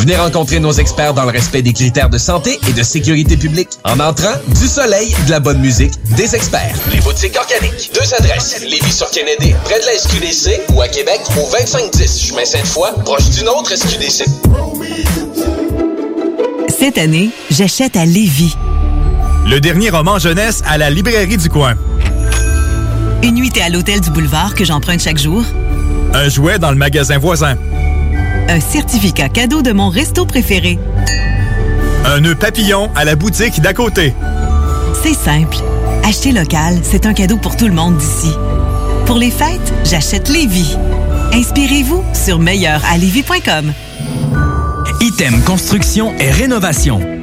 Venez rencontrer nos experts dans le respect des critères de santé et de sécurité publique. En entrant, du soleil, de la bonne musique, des experts. Les boutiques organiques. Deux adresses. Lévis sur Kennedy, près de la SQDC, ou à Québec, au 2510 chemin Sainte-Foy, proche d'une autre SQDC. Cette année, j'achète à Lévis. Le dernier roman jeunesse à la librairie du coin. Une nuitée à l'hôtel du boulevard que j'emprunte chaque jour. Un jouet dans le magasin voisin. Un certificat cadeau de mon resto préféré. Un nœud papillon à la boutique d'à côté. C'est simple. Acheter local, c'est un cadeau pour tout le monde d'ici. Pour les fêtes, j'achète Lévis. Inspirez-vous sur meilleuralevis.com. Item Construction et Rénovation.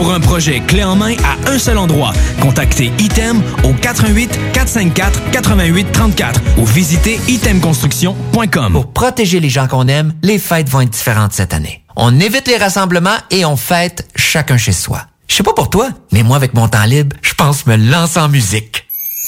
Pour un projet clé en main à un seul endroit, contactez Item au 88 454 88 34 ou visitez itemconstruction.com. Pour protéger les gens qu'on aime, les fêtes vont être différentes cette année. On évite les rassemblements et on fête chacun chez soi. Je sais pas pour toi, mais moi avec mon temps libre, je pense me lancer en musique.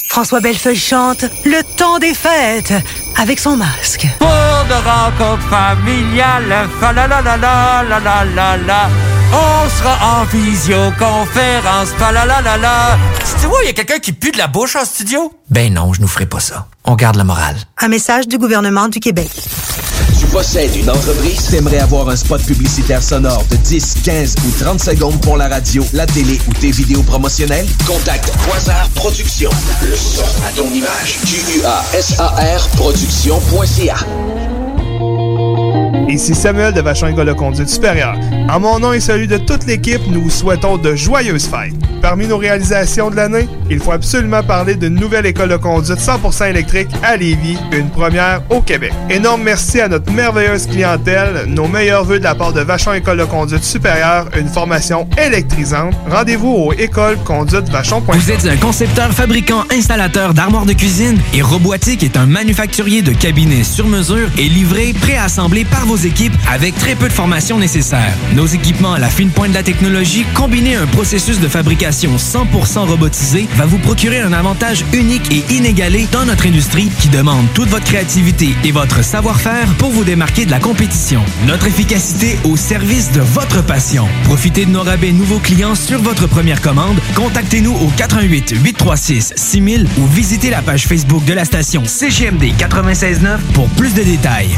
François Bellefeuille chante Le temps des fêtes avec son masque. Pour de rencontres familiales, fa la la la la la la la la. On sera en visioconférence, fa la la la la. Tu vois, il y a quelqu'un qui pue de la bouche en studio? Ben non, je nous ferai pas ça. On garde la morale. Un message du gouvernement du Québec. Tu possèdes une entreprise, t'aimerais avoir un spot publicitaire sonore de 10, 15 ou 30 secondes pour la radio, la télé ou tes vidéos promotionnelles? Contacte Quasar Productions. Le son à ton image. Q-U-A-S-A-R Productions.ca. Ici Samuel de Vachon École de Conduite Supérieure. En mon nom et celui de toute l'équipe, nous vous souhaitons de joyeuses fêtes. Parmi nos réalisations de l'année, il faut absolument parler d'une nouvelle école de conduite 100% électrique à Lévis, une première au Québec. Énorme merci à notre merveilleuse clientèle, nos meilleurs voeux de la part de Vachon École de Conduite Supérieure, une formation électrisante. Rendez-vous au écoleconduitevachon.com. Vous êtes un concepteur, fabricant, installateur d'armoires de cuisine et Robotique est un manufacturier de cabinets sur mesure et livré, préassemblé par vos équipes avec très peu de formation nécessaire. Nos équipements à la fine pointe de la technologie, combinés à un processus de fabrication 100% robotisé, va vous procurer un avantage unique et inégalé dans notre industrie qui demande toute votre créativité et votre savoir-faire pour vous démarquer de la compétition. Notre efficacité au service de votre passion. Profitez de nos rabais nouveaux clients sur votre première commande. Contactez-nous au 88 836 6000 ou visitez la page Facebook de la station CGMD 969 pour plus de détails.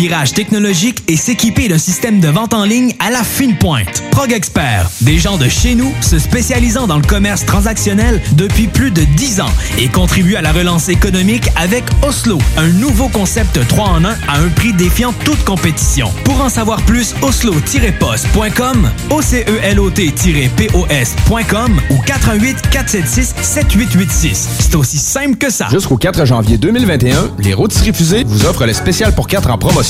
virage technologique et s'équiper d'un système de vente en ligne à la fine pointe. Prog Expert, des gens de chez nous se spécialisant dans le commerce transactionnel depuis plus de 10 ans et contribuent à la relance économique avec Oslo, un nouveau concept 3 en 1 à un prix défiant toute compétition. Pour en savoir plus, oslo-post.com, OCELOT-POS.com ou 418 476 7886. C'est aussi simple que ça. Jusqu'au 4 janvier 2021, les rôtisseries fusées vous offrent le spécial pour 4 en promotion.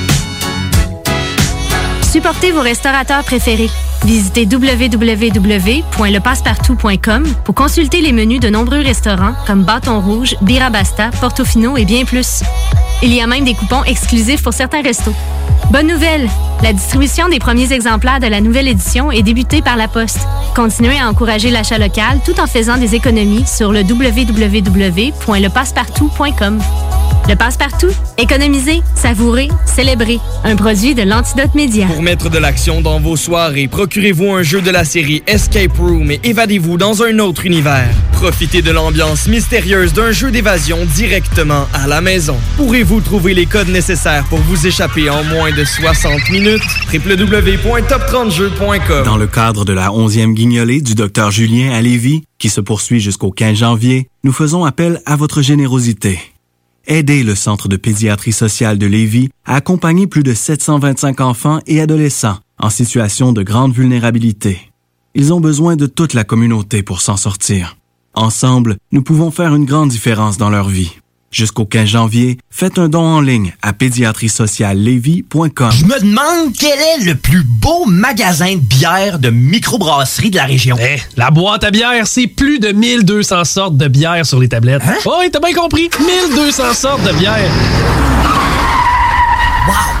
Supportez vos restaurateurs préférés. Visitez www.lepassepartout.com pour consulter les menus de nombreux restaurants comme Bâton Rouge, Birabasta, Portofino et bien plus. Il y a même des coupons exclusifs pour certains restos. Bonne nouvelle! La distribution des premiers exemplaires de la nouvelle édition est débutée par la Poste. Continuez à encourager l'achat local tout en faisant des économies sur le www.lepassepartout.com. Le passe-partout, économiser, savourer, célébrer. Un produit de l'Antidote Média. Pour mettre de l'action dans vos soirées, procurez-vous un jeu de la série Escape Room et évadez-vous dans un autre univers. Profitez de l'ambiance mystérieuse d'un jeu d'évasion directement à la maison. Pourrez-vous trouver les codes nécessaires pour vous échapper en moins de 60 minutes? www.top30jeux.com Dans le cadre de la 11e guignolée du Dr Julien à Lévis, qui se poursuit jusqu'au 15 janvier, nous faisons appel à votre générosité. Aidez le Centre de pédiatrie sociale de Lévis à accompagner plus de 725 enfants et adolescents en situation de grande vulnérabilité. Ils ont besoin de toute la communauté pour s'en sortir. Ensemble, nous pouvons faire une grande différence dans leur vie. Jusqu'au 15 janvier, faites un don en ligne à pédiatriesociallevy.com. Je me demande quel est le plus beau magasin de bière de microbrasserie de la région. Eh, la boîte à bière, c'est plus de 1200 sortes de bière sur les tablettes. Hein? Oh, oui, t'as bien compris. 1200 sortes de bière. Wow!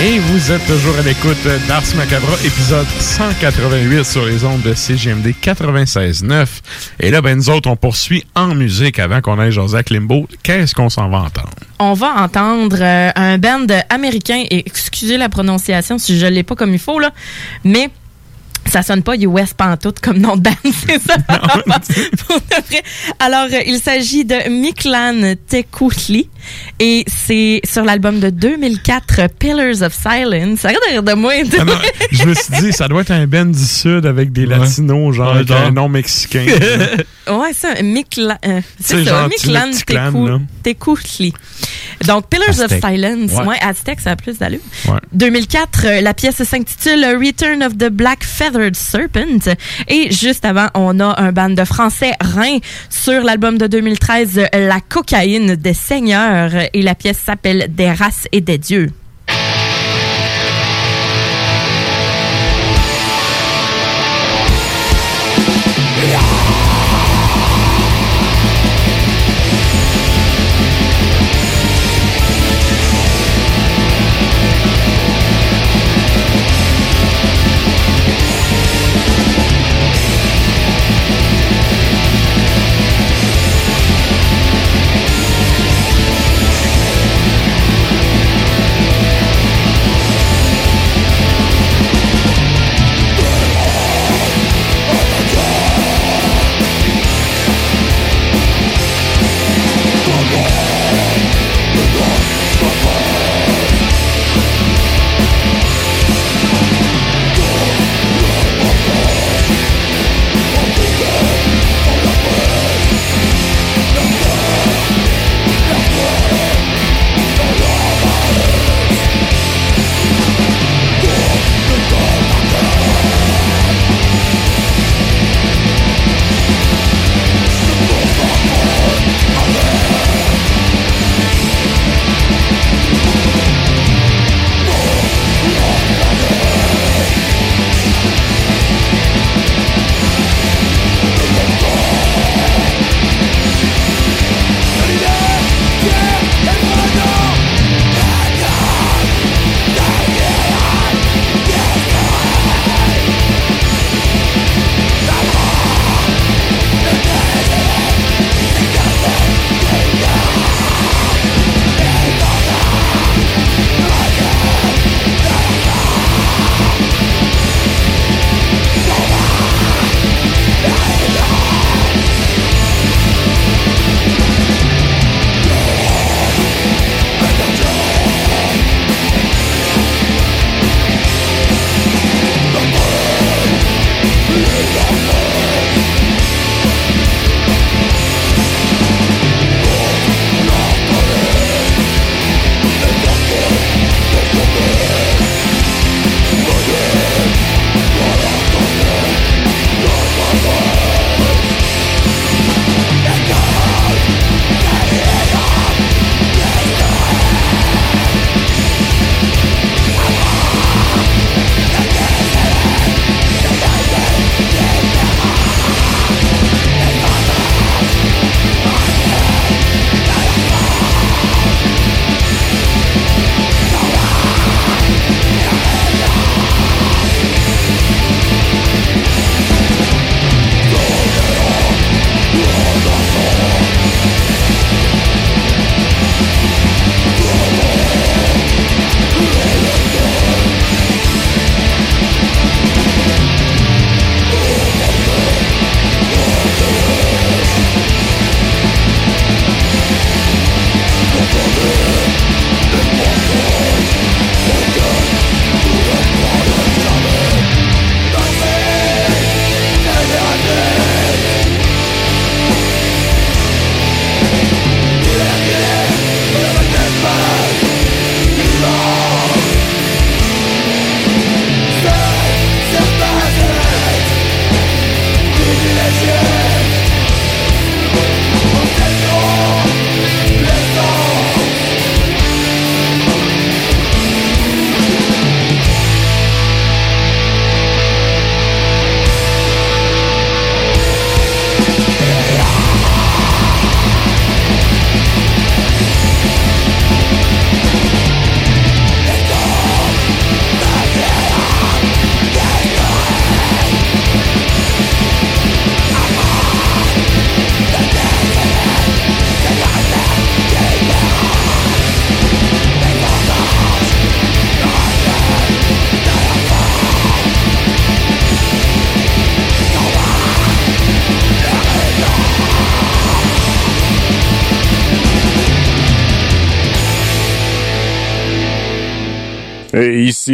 Et vous êtes toujours à l'écoute d'Ars Macabra, épisode 188 sur les ondes de CGMD 96.9. Et là, ben, nous autres, on poursuit en musique avant qu'on aille José Limbo. Qu'est-ce qu'on s'en va entendre? On va entendre euh, un band américain, et excusez la prononciation si je l'ai pas comme il faut, là, mais ça sonne pas US Pantoute comme nom de band, c'est ça? Pour de vrai. Alors, euh, il s'agit de Miklan Tekuchli et c'est sur l'album de 2004, Pillars of Silence. Arrête de rire de moi. Ah non, je me suis dit, ça doit être un band du Sud avec des latinos, genre, Ouais, avec genre. un nom mexicain. Ouais, ça, Miklan. euh, C'est ça, Miklan. Donc, Pillars of Silence. Ouais. Ouais, Aztec, ça a plus d'allure. Ouais. 2004, euh, la pièce s'intitule Return of the Black Feathered Serpent. Et juste avant, on a un band de français Rhin sur l'album de 2013, euh, La cocaïne des seigneurs. Et la pièce s'appelle Des races et des dieux.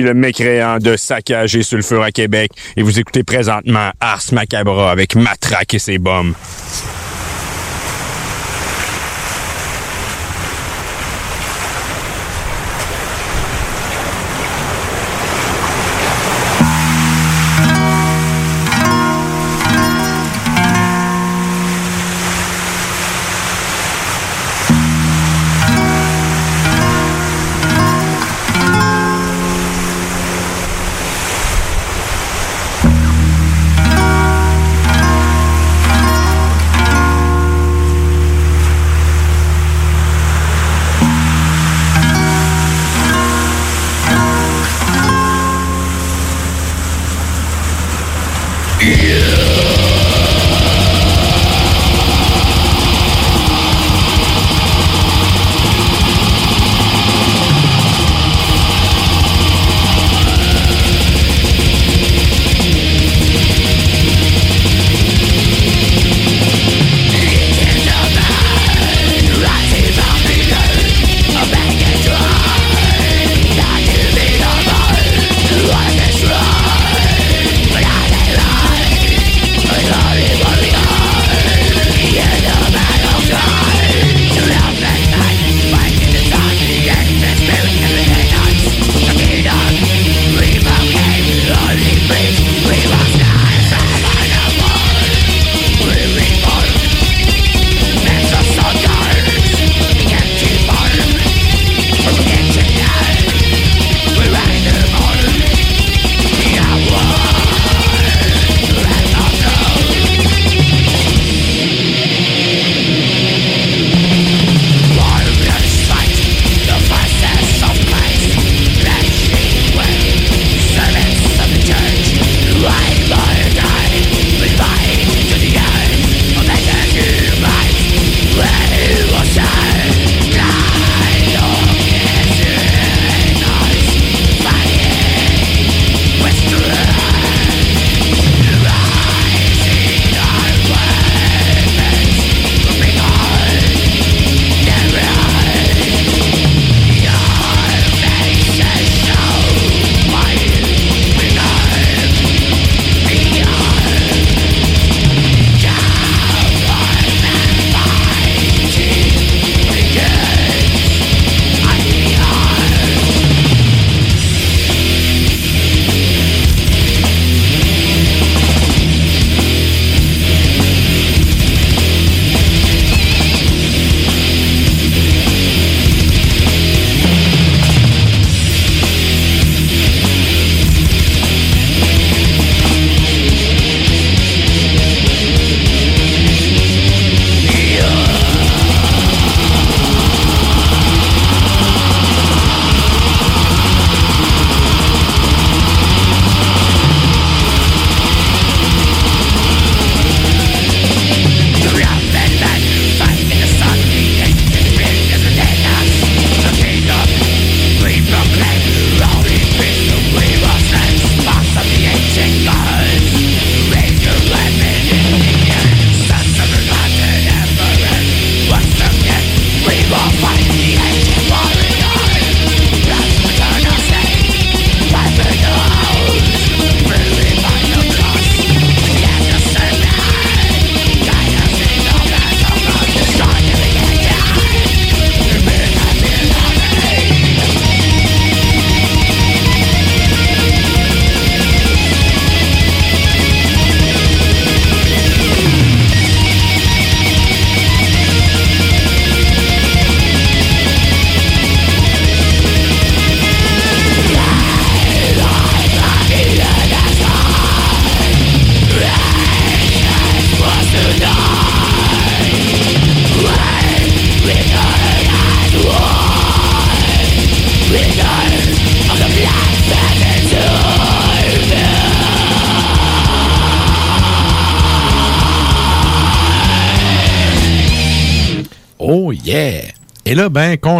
Le mécréant de saccage et sulfure à Québec et vous écoutez présentement Ars Macabra avec Matraque et ses bombes.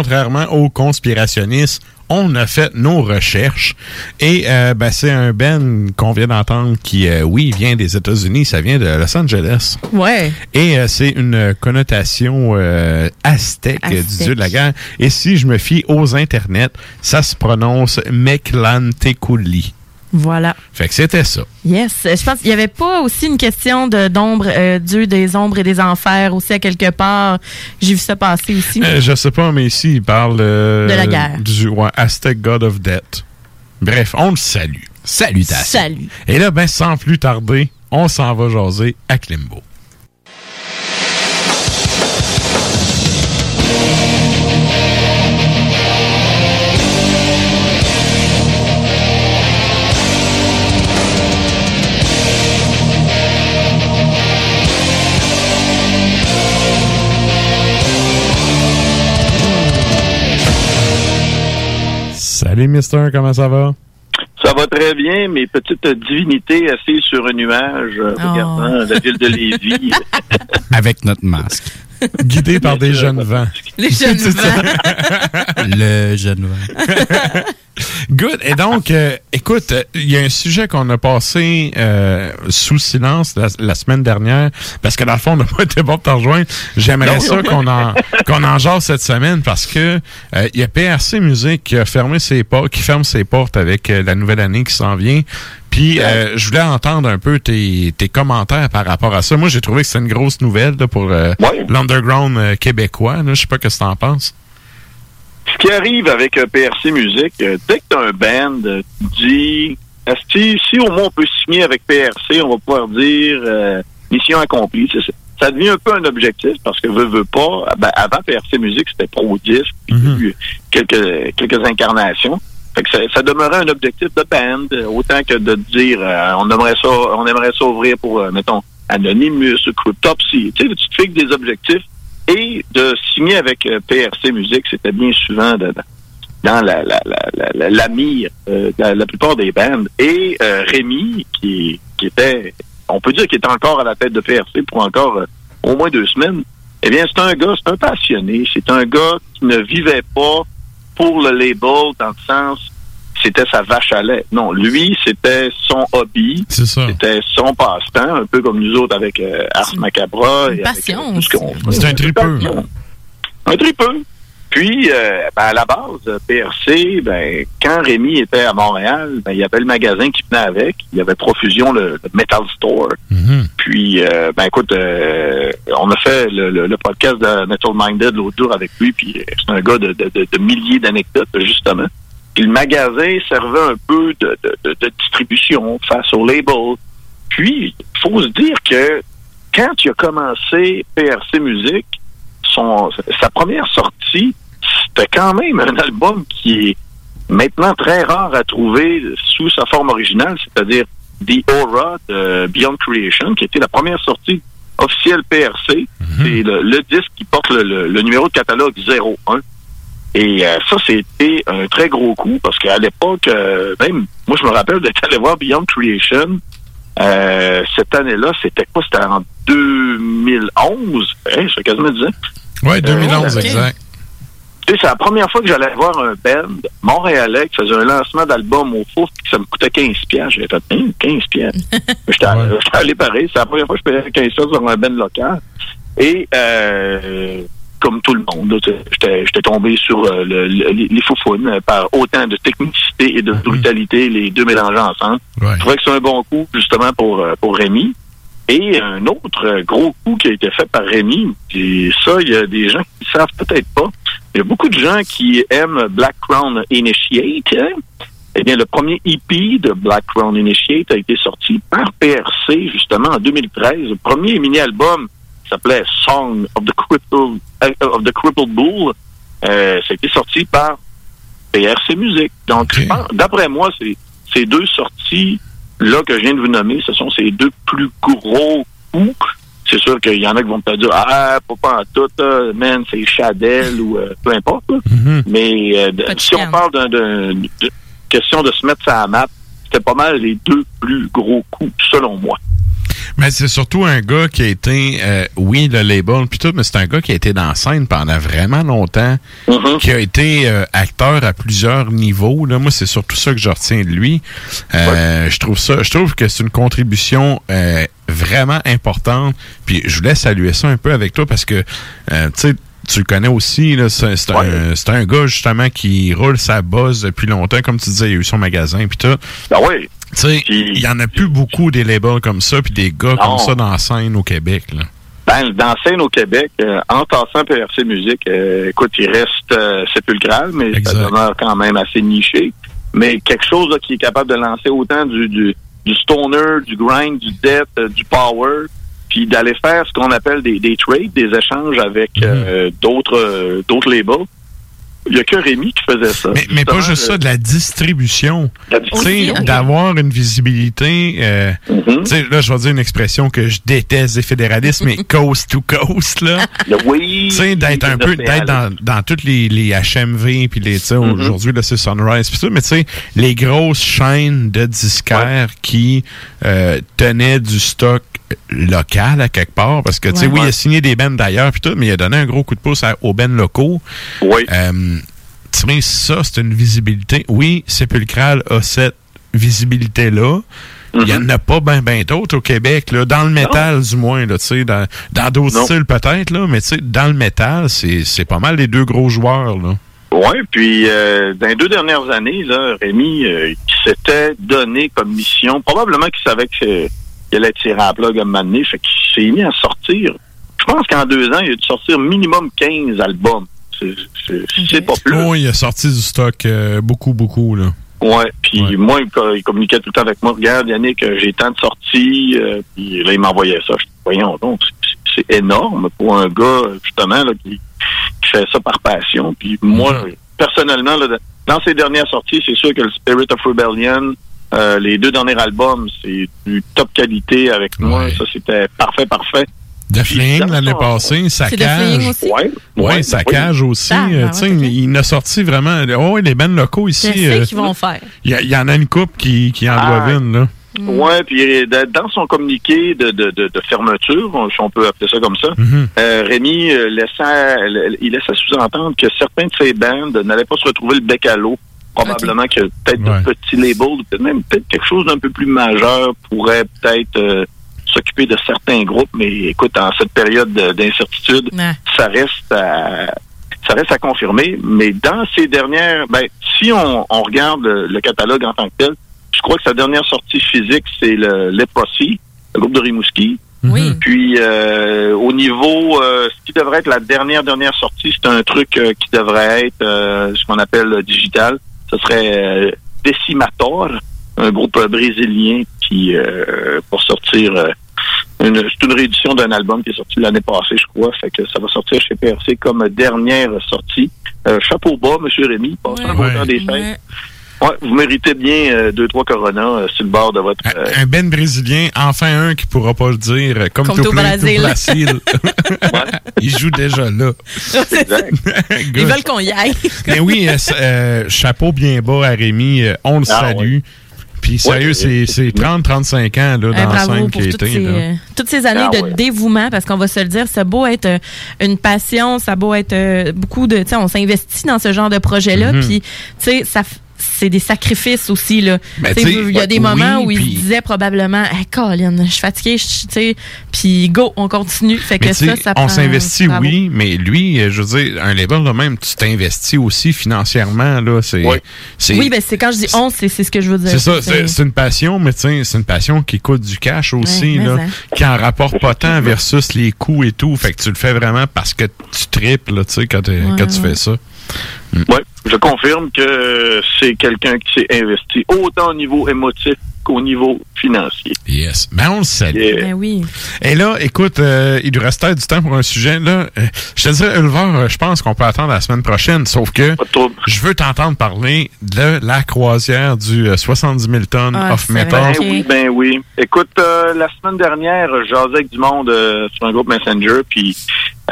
Contrairement aux conspirationnistes, on a fait nos recherches et euh, ben, c'est un Ben qu'on vient d'entendre qui, euh, oui, vient des États-Unis, ça vient de Los Angeles. Ouais. Et euh, c'est une connotation aztèque, du dieu de la guerre. Et si je me fie aux internets, ça se prononce Mechlantecutli. Voilà. Fait que c'était ça. Yes. Je pense qu'il n'y avait pas aussi une question de d'ombre, euh, dieu des ombres et des enfers aussi à quelque part. J'ai vu ça passer aussi. Euh, je sais pas, mais ici, il parle euh, De la guerre. du ouais, Aztec God of Death. Bref, on le salue. Salutations. Salut. Et là, ben, sans plus tarder, on s'en va jaser à Klimbo. Salut, Mister, comment ça va? Ça va très bien, mes petites divinités assises sur un nuage, euh, Oh. regardant la ville de Lévis. Avec notre masque. Guidé par des jeunes vents. Les jeunes ça. Le jeune vent. Good. Et donc, euh, écoute, il y a un sujet qu'on a passé euh, sous silence la, la semaine dernière, parce que dans le fond, on n'a pas été bon pour te rejoindre. J'aimerais ça qu'on en, qu'on en jase cette semaine, parce que euh, il y a PRC Musique qui a fermé ses portes, qui ferme ses portes avec la nouvelle année qui s'en vient. Puis, euh, je voulais entendre un peu tes, tes commentaires par rapport à ça. Moi, j'ai trouvé que c'est une grosse nouvelle là, pour euh, l'underground euh, québécois. Je sais pas ce que t'en penses. Ce qui arrive avec PRC Musique, dès que tu as un band, tu dis, Asti, si au moins on peut signer avec PRC, on va pouvoir dire mission accomplie. C'est ça. Ça devient un peu un objectif parce que veut, veut pas. ben, avant PRC Musique, c'était Pro y a eu quelques, quelques incarnations. Fait que ça, ça demeurait un objectif de band, autant que de dire euh, on aimerait ça, on aimerait ça ouvrir pour, euh, mettons, Anonymous, Cryptopsy. Tu sais, tu te fixes des objectifs et de signer avec euh, PRC Musique, c'était bien souvent dans la, la, la, la, la, euh, de la, la plupart des bandes. Et Rémi, qui, qui était, on peut dire qu'il était encore à la tête de PRC pour encore au moins deux semaines, eh bien, c'est un gars, c'est un passionné. C'est un gars qui ne vivait pas pour le label dans le sens c'était sa vache à lait. Non, lui, c'était son hobby. C'était son passe-temps, un peu comme nous autres avec euh, Ars Macabra. et passion euh, tout ce qu'on- C'est un tripeux. un tripeux. Puis, euh, ben, à la base, PRC, ben, quand Rémi était à Montréal, ben, il y avait le magasin qui venait avec. Il y avait Profusion, le, le Metal Store. Puis, euh, ben écoute, euh, on a fait le, le- le podcast de Metal Minded l'autre jour avec lui, puis c'est un gars de, de- de- de milliers d'anecdotes, justement. Puis le magasin servait un peu de, de- distribution face au label. Puis, faut se dire que quand il a commencé PRC Musique, son, sa première sortie, c'était quand même un album qui est maintenant très rare à trouver sous sa forme originale, c'est-à-dire The Aura de Beyond Creation, qui était la première sortie officielle PRC. C'est le, le disque qui porte le, le- le numéro de catalogue 01. Et euh, ça, c'était un très gros coup parce qu'à l'époque, euh, même moi, je me rappelle d'être allé voir Beyond Creation. euh, cette année-là, c'était quoi? C'était en 2011. Hein, je quasiment 10 ans. Ouais, 2011, Euh, exact. Tu sais, c'est la première fois que j'allais voir un band montréalais qui faisait un lancement d'album au four puis ça me coûtait 15 piastres. J'ai fait, Hein, 15 piastres? J'étais j'étais allé pareil. C'est la première fois que je payais 15 piastres sur un band local. Et, euh, comme tout le monde, j'étais tombé sur euh, le- le- les foufounes euh, par autant de technicité et de brutalité, les deux mélangés ensemble. Je trouvais que c'est un bon coup, justement, pour, pour Rémi. Et un autre gros coup qui a été fait par Rémi, et ça, il y a des gens qui savent peut-être pas. Il y a beaucoup de gens qui aiment Black Crown Initiate. hein. Eh bien, le premier EP de Black Crown Initiate a été sorti par PRC, justement, en 2013. Le premier mini-album s'appelait Song of the Crippled, euh, of the Crippled Bull. Euh, ça a été sorti par PRC Musique. Donc, d'après moi, ces deux sorties là que je viens de vous nommer, ce sont ces deux plus gros coups. C'est sûr qu'il y en a qui vont te dire Ah, pas, pas en tout, euh, man, c'est Chadel ou euh, peu importe. là. Mais euh, si on parle d'un- d'un- de question de se mettre sur la map, c'était pas mal les deux plus gros coups, selon moi. Mais c'est surtout un gars qui a été, euh, oui, le label puis tout, mais c'est un gars qui a été dans la scène pendant vraiment longtemps, Mm-hmm. qui a été euh, acteur à plusieurs niveaux. Là, moi, c'est surtout ça que je retiens de lui. Euh, Je trouve ça, je trouve que c'est une contribution euh, vraiment importante. Puis je voulais saluer ça un peu avec toi parce que, euh, tu sais. Tu le connais aussi, là, c'est c'est un, un gars justement qui roule sa buzz depuis longtemps, comme tu disais, il a eu son magasin puis tout. Ben oui. Il y en a plus beaucoup des labels comme ça, puis des gars Non. comme ça dans la scène au Québec. Là. Ben, dans la scène au Québec, euh, en tassant PRC Musique, euh, écoute, il reste euh, sépulcral, mais ça demeure quand même assez niché. Mais quelque chose là, qui est capable de lancer autant du, du, du stoner, du grind, du death, du power, puis d'aller faire ce qu'on appelle des, des trades, des échanges avec euh, d'autres d'autres labels. Il n'y a que Rémi qui faisait ça. Mais, mais pas juste euh, ça, de la distribution. Distribution. sais, d'avoir une visibilité. euh, Mm-hmm. Tu sais, là, je vais dire une expression que je déteste des fédéralistes, mais coast to coast, là. Oui. Tu sais, d'être un peu, d'être dans, dans toutes les, les HMV, puis les, tu sais, Mm-hmm. aujourd'hui, là, c'est Sunrise, puis tout, mais tu sais, les grosses chaînes de disquaires qui euh, tenaient du stock local à quelque part, parce que, tu sais, Ouais. oui, il a signé des bands d'ailleurs, puis tout, mais il a donné un gros coup de pouce à- aux bands locaux. Oui. Euh, tu sais, ça, c'est une visibilité. Oui, Sépulcral a cette visibilité-là. Il y en a pas bien ben, d'autres au Québec, là, dans le métal du moins, là, tu sais, dans dans d'autres Non. styles peut-être, là, mais tu sais, dans le métal, c'est c'est pas mal les deux gros joueurs, là. Oui, puis euh, dans les deux dernières années, là, Rémi, euh, qui s'était donné comme mission, probablement qu'il savait que, qu'il allait tirer à plat comme donné, fait qu'il s'est mis à sortir. Je pense qu'en deux ans, il a dû sortir minimum 15 albums. C'est- C'est c'est pas plus. Oh, il a sorti du stock euh, beaucoup, beaucoup, là. Ouais, puis moi, il, co- il communiquait tout le temps avec moi. Regarde, Yannick, euh, j'ai tant de sorties. euh, puis là, il m'envoyait ça. Je dis, voyons donc, c'est- c'est énorme pour un gars, justement, là, qui, qui fait ça par passion. Puis moi, personnellement, là, dans ses dernières sorties, c'est sûr que le Spirit of Rebellion, euh, les deux derniers albums, c'est du top qualité avec moi. Ça, c'était parfait, parfait. Fling, l'année passée, sa C'est The cage. Fling aussi? Ouais. Ouais, Ouais, sa oui. cage aussi. Ah, euh, ben il a sorti vraiment. Oh, les bands locaux ici. Je sais euh, qu'ils vont faire. Il y, en a une coupe qui, qui en Ah. doivent une, là. Ouais, puis euh, de- dans son communiqué de, de, de, de fermeture, si on peut appeler ça comme ça, Mhm. euh, Rémi euh, laissait, il laisse à sous-entendre que certains de ses bandes n'allaient pas se retrouver le bec à l'eau. Probablement que peut-être Ouais. de petits labels, peut-être même peut-être quelque chose d'un peu plus majeur pourrait peut-être euh, s'occuper de certains groupes, mais écoute, en cette période de- d'incertitude, ça reste à ça reste à confirmer. Mais dans ces dernières, ben, si on, on regarde le, le catalogue en tant que tel, je crois que sa dernière sortie physique, c'est le Leprosy, le groupe de Rimouski. Oui. Puis euh, au niveau, euh, ce qui devrait être la dernière dernière sortie, c'est un truc euh, qui devrait être euh, ce qu'on appelle euh, digital. Ce serait euh, Decimator, un groupe euh, brésilien qui euh, pour sortir euh, une, c'est une réédition d'un album qui est sorti l'année passée, je crois. Fait que ça va sortir chez PRC comme dernière sortie. Euh, chapeau bas, Monsieur Rémi, passez un Ouais. temps des fêtes. Ouais, vous méritez bien euh, deux trois Corona euh, sur le bord de votre. euh, Un Ben brésilien, enfin un qui pourra pas le dire, comme, Comme tout. Brasil. Il joue déjà là. Ils veulent qu'on y aille. Mais oui, chapeau bien bas à Rémi, euh, on le Ah, salue. Puis sérieux, c'est c'est 30-35 ans là, dans la bravo scène pour qui a toutes été. ces, là. toutes ces années Ah de ouais. dévouement, parce qu'on va se le dire, ça a beau être une passion, ça a beau être beaucoup de, tu sais, on s'investit dans ce genre de projet-là, Mhm. puis tu sais, ça, c'est des sacrifices aussi là. Ben, il y a des oui, moments où il puis- se disait probablement, hey, Colin, je suis fatigué, je- tu sais, puis go, on continue. Fait que ça, ça on s'investit, oui, mais lui, euh, je veux dire, un label de même, tu t'investis aussi financièrement. là. C'est c'est- Oui, ben c'est quand je dis on, c'est c'est ce que je veux dire. C'est ça, c'est une passion, mais c'est une passion qui coûte du cash aussi, Ouais, là, hein. qui en rapporte pas tant versus les coûts et tout. Fait que tu le fais vraiment parce que tu triples, là, tu sais, quand, Ouais, quand tu fais ça. Oui, je confirme que c'est quelqu'un qui s'est investi autant au niveau émotif qu'au niveau financier. Yes. Ben, on le salue. Yeah. Ben oui. Et là, écoute, euh, il nous restait du temps pour un sujet. Là, Euh, je te dirais, Ulver, euh, je pense qu'on peut attendre la semaine prochaine, sauf que je veux t'entendre parler de la croisière du euh, 70 000 tonnes Ah, off metal. Ben oui, ben oui. Écoute, euh, la semaine dernière, je jasais avec du monde euh, sur un groupe Messenger, puis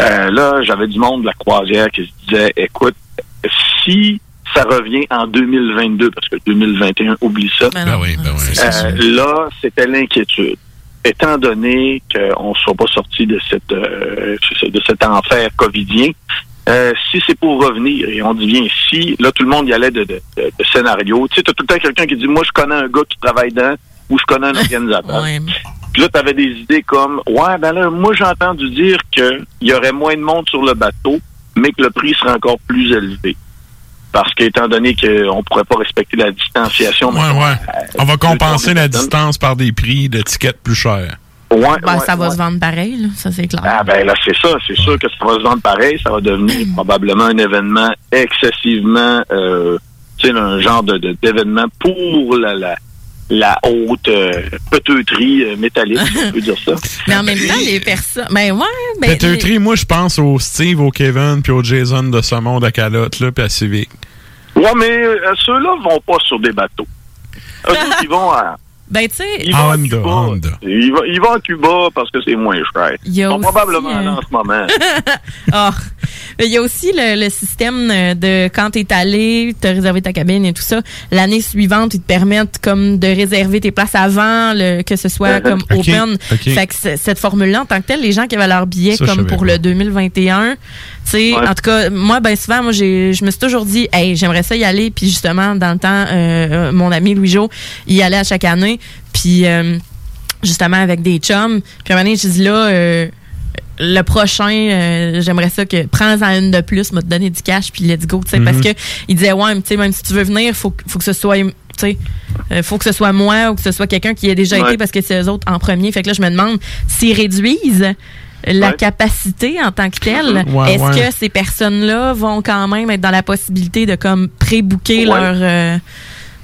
euh, là, j'avais du monde de la croisière qui se disait, écoute, si ça revient en 2022, parce que 2021, oublie ça. Ben oui, ben oui. Euh, là, c'était l'inquiétude. étant donné qu'on ne soit pas sorti de cette euh, de cet enfer covidien, euh, si c'est pour revenir, et on dit bien si, là, tout le monde y allait de, de, de, de scénario. Tu sais, t'as tout le temps quelqu'un qui dit, moi, je connais un gars qui travaille dans, ou je connais un organisateur. Puis là, t'avais des idées comme, ouais, ben là, moi, j'ai entendu dire qu'il y aurait moins de monde sur le bateau, mais que le prix serait encore plus élevé. Parce qu'étant donné qu'on pourrait pas respecter la distanciation. Ouais, ouais. On va compenser la distance par des prix d'étiquettes plus chers. Ouais, Ben, ouais, ça va ouais. se vendre pareil, là, ça c'est clair. Ah ben là, c'est ça. C'est sûr que ça va se vendre pareil. Ça va devenir probablement un événement excessivement, euh, tu sais, un genre de de- d'événement pour la, la, la haute euh, peteuterie euh, métallique, si on peut dire ça. Mais en même temps, les personnes. Ben ouais, ben. les- Péteuterie, moi, je pense au Steve, au Kevin, puis au Jason de ce monde à calotte, là, puis à Civic. Ouais, mais euh, ceux-là vont pas sur des bateaux. Eux ils vont à... Ben, tu sais. Vont, ils vont à Cuba parce que c'est moins cher. Il y Ils a sont aussi, probablement euh, là en ce moment. Ah. Il y a aussi le, le système de quand tu es allé, tu as réservé ta cabine et tout ça. L'année suivante, ils te permettent comme de réserver tes places avant le, que ce soit comme open. Fait que cette formule-là, en tant que telle, les gens qui avaient leur billet Ça, comme pour pas. le 2021, tu sais, Ouais. en tout cas, moi, ben souvent, moi, j'ai, je me suis toujours dit, hey, j'aimerais ça y aller. Puis justement, dans le temps, euh, euh, mon ami Louis-Jo, y allait à chaque année. Puis euh, justement, avec des chums. Puis à un moment donné, je dis là, euh, le prochain, euh, j'aimerais ça que prends-en une de plus, m'a te donner du cash, puis let's go, tu sais, parce Mhm. que il disait ouais, mais tu sais, même si tu veux venir, faut, que- faut que ce soit, tu sais, faut que ce soit moi ou que ce soit quelqu'un qui ait déjà Ouais. été parce que c'est eux autres en premier. Fait que là, je me demande s'ils réduisent la Ouais. capacité en tant que telle, Ouais, est-ce ouais. que ces personnes-là vont quand même être dans la possibilité de comme pré-booker leur euh,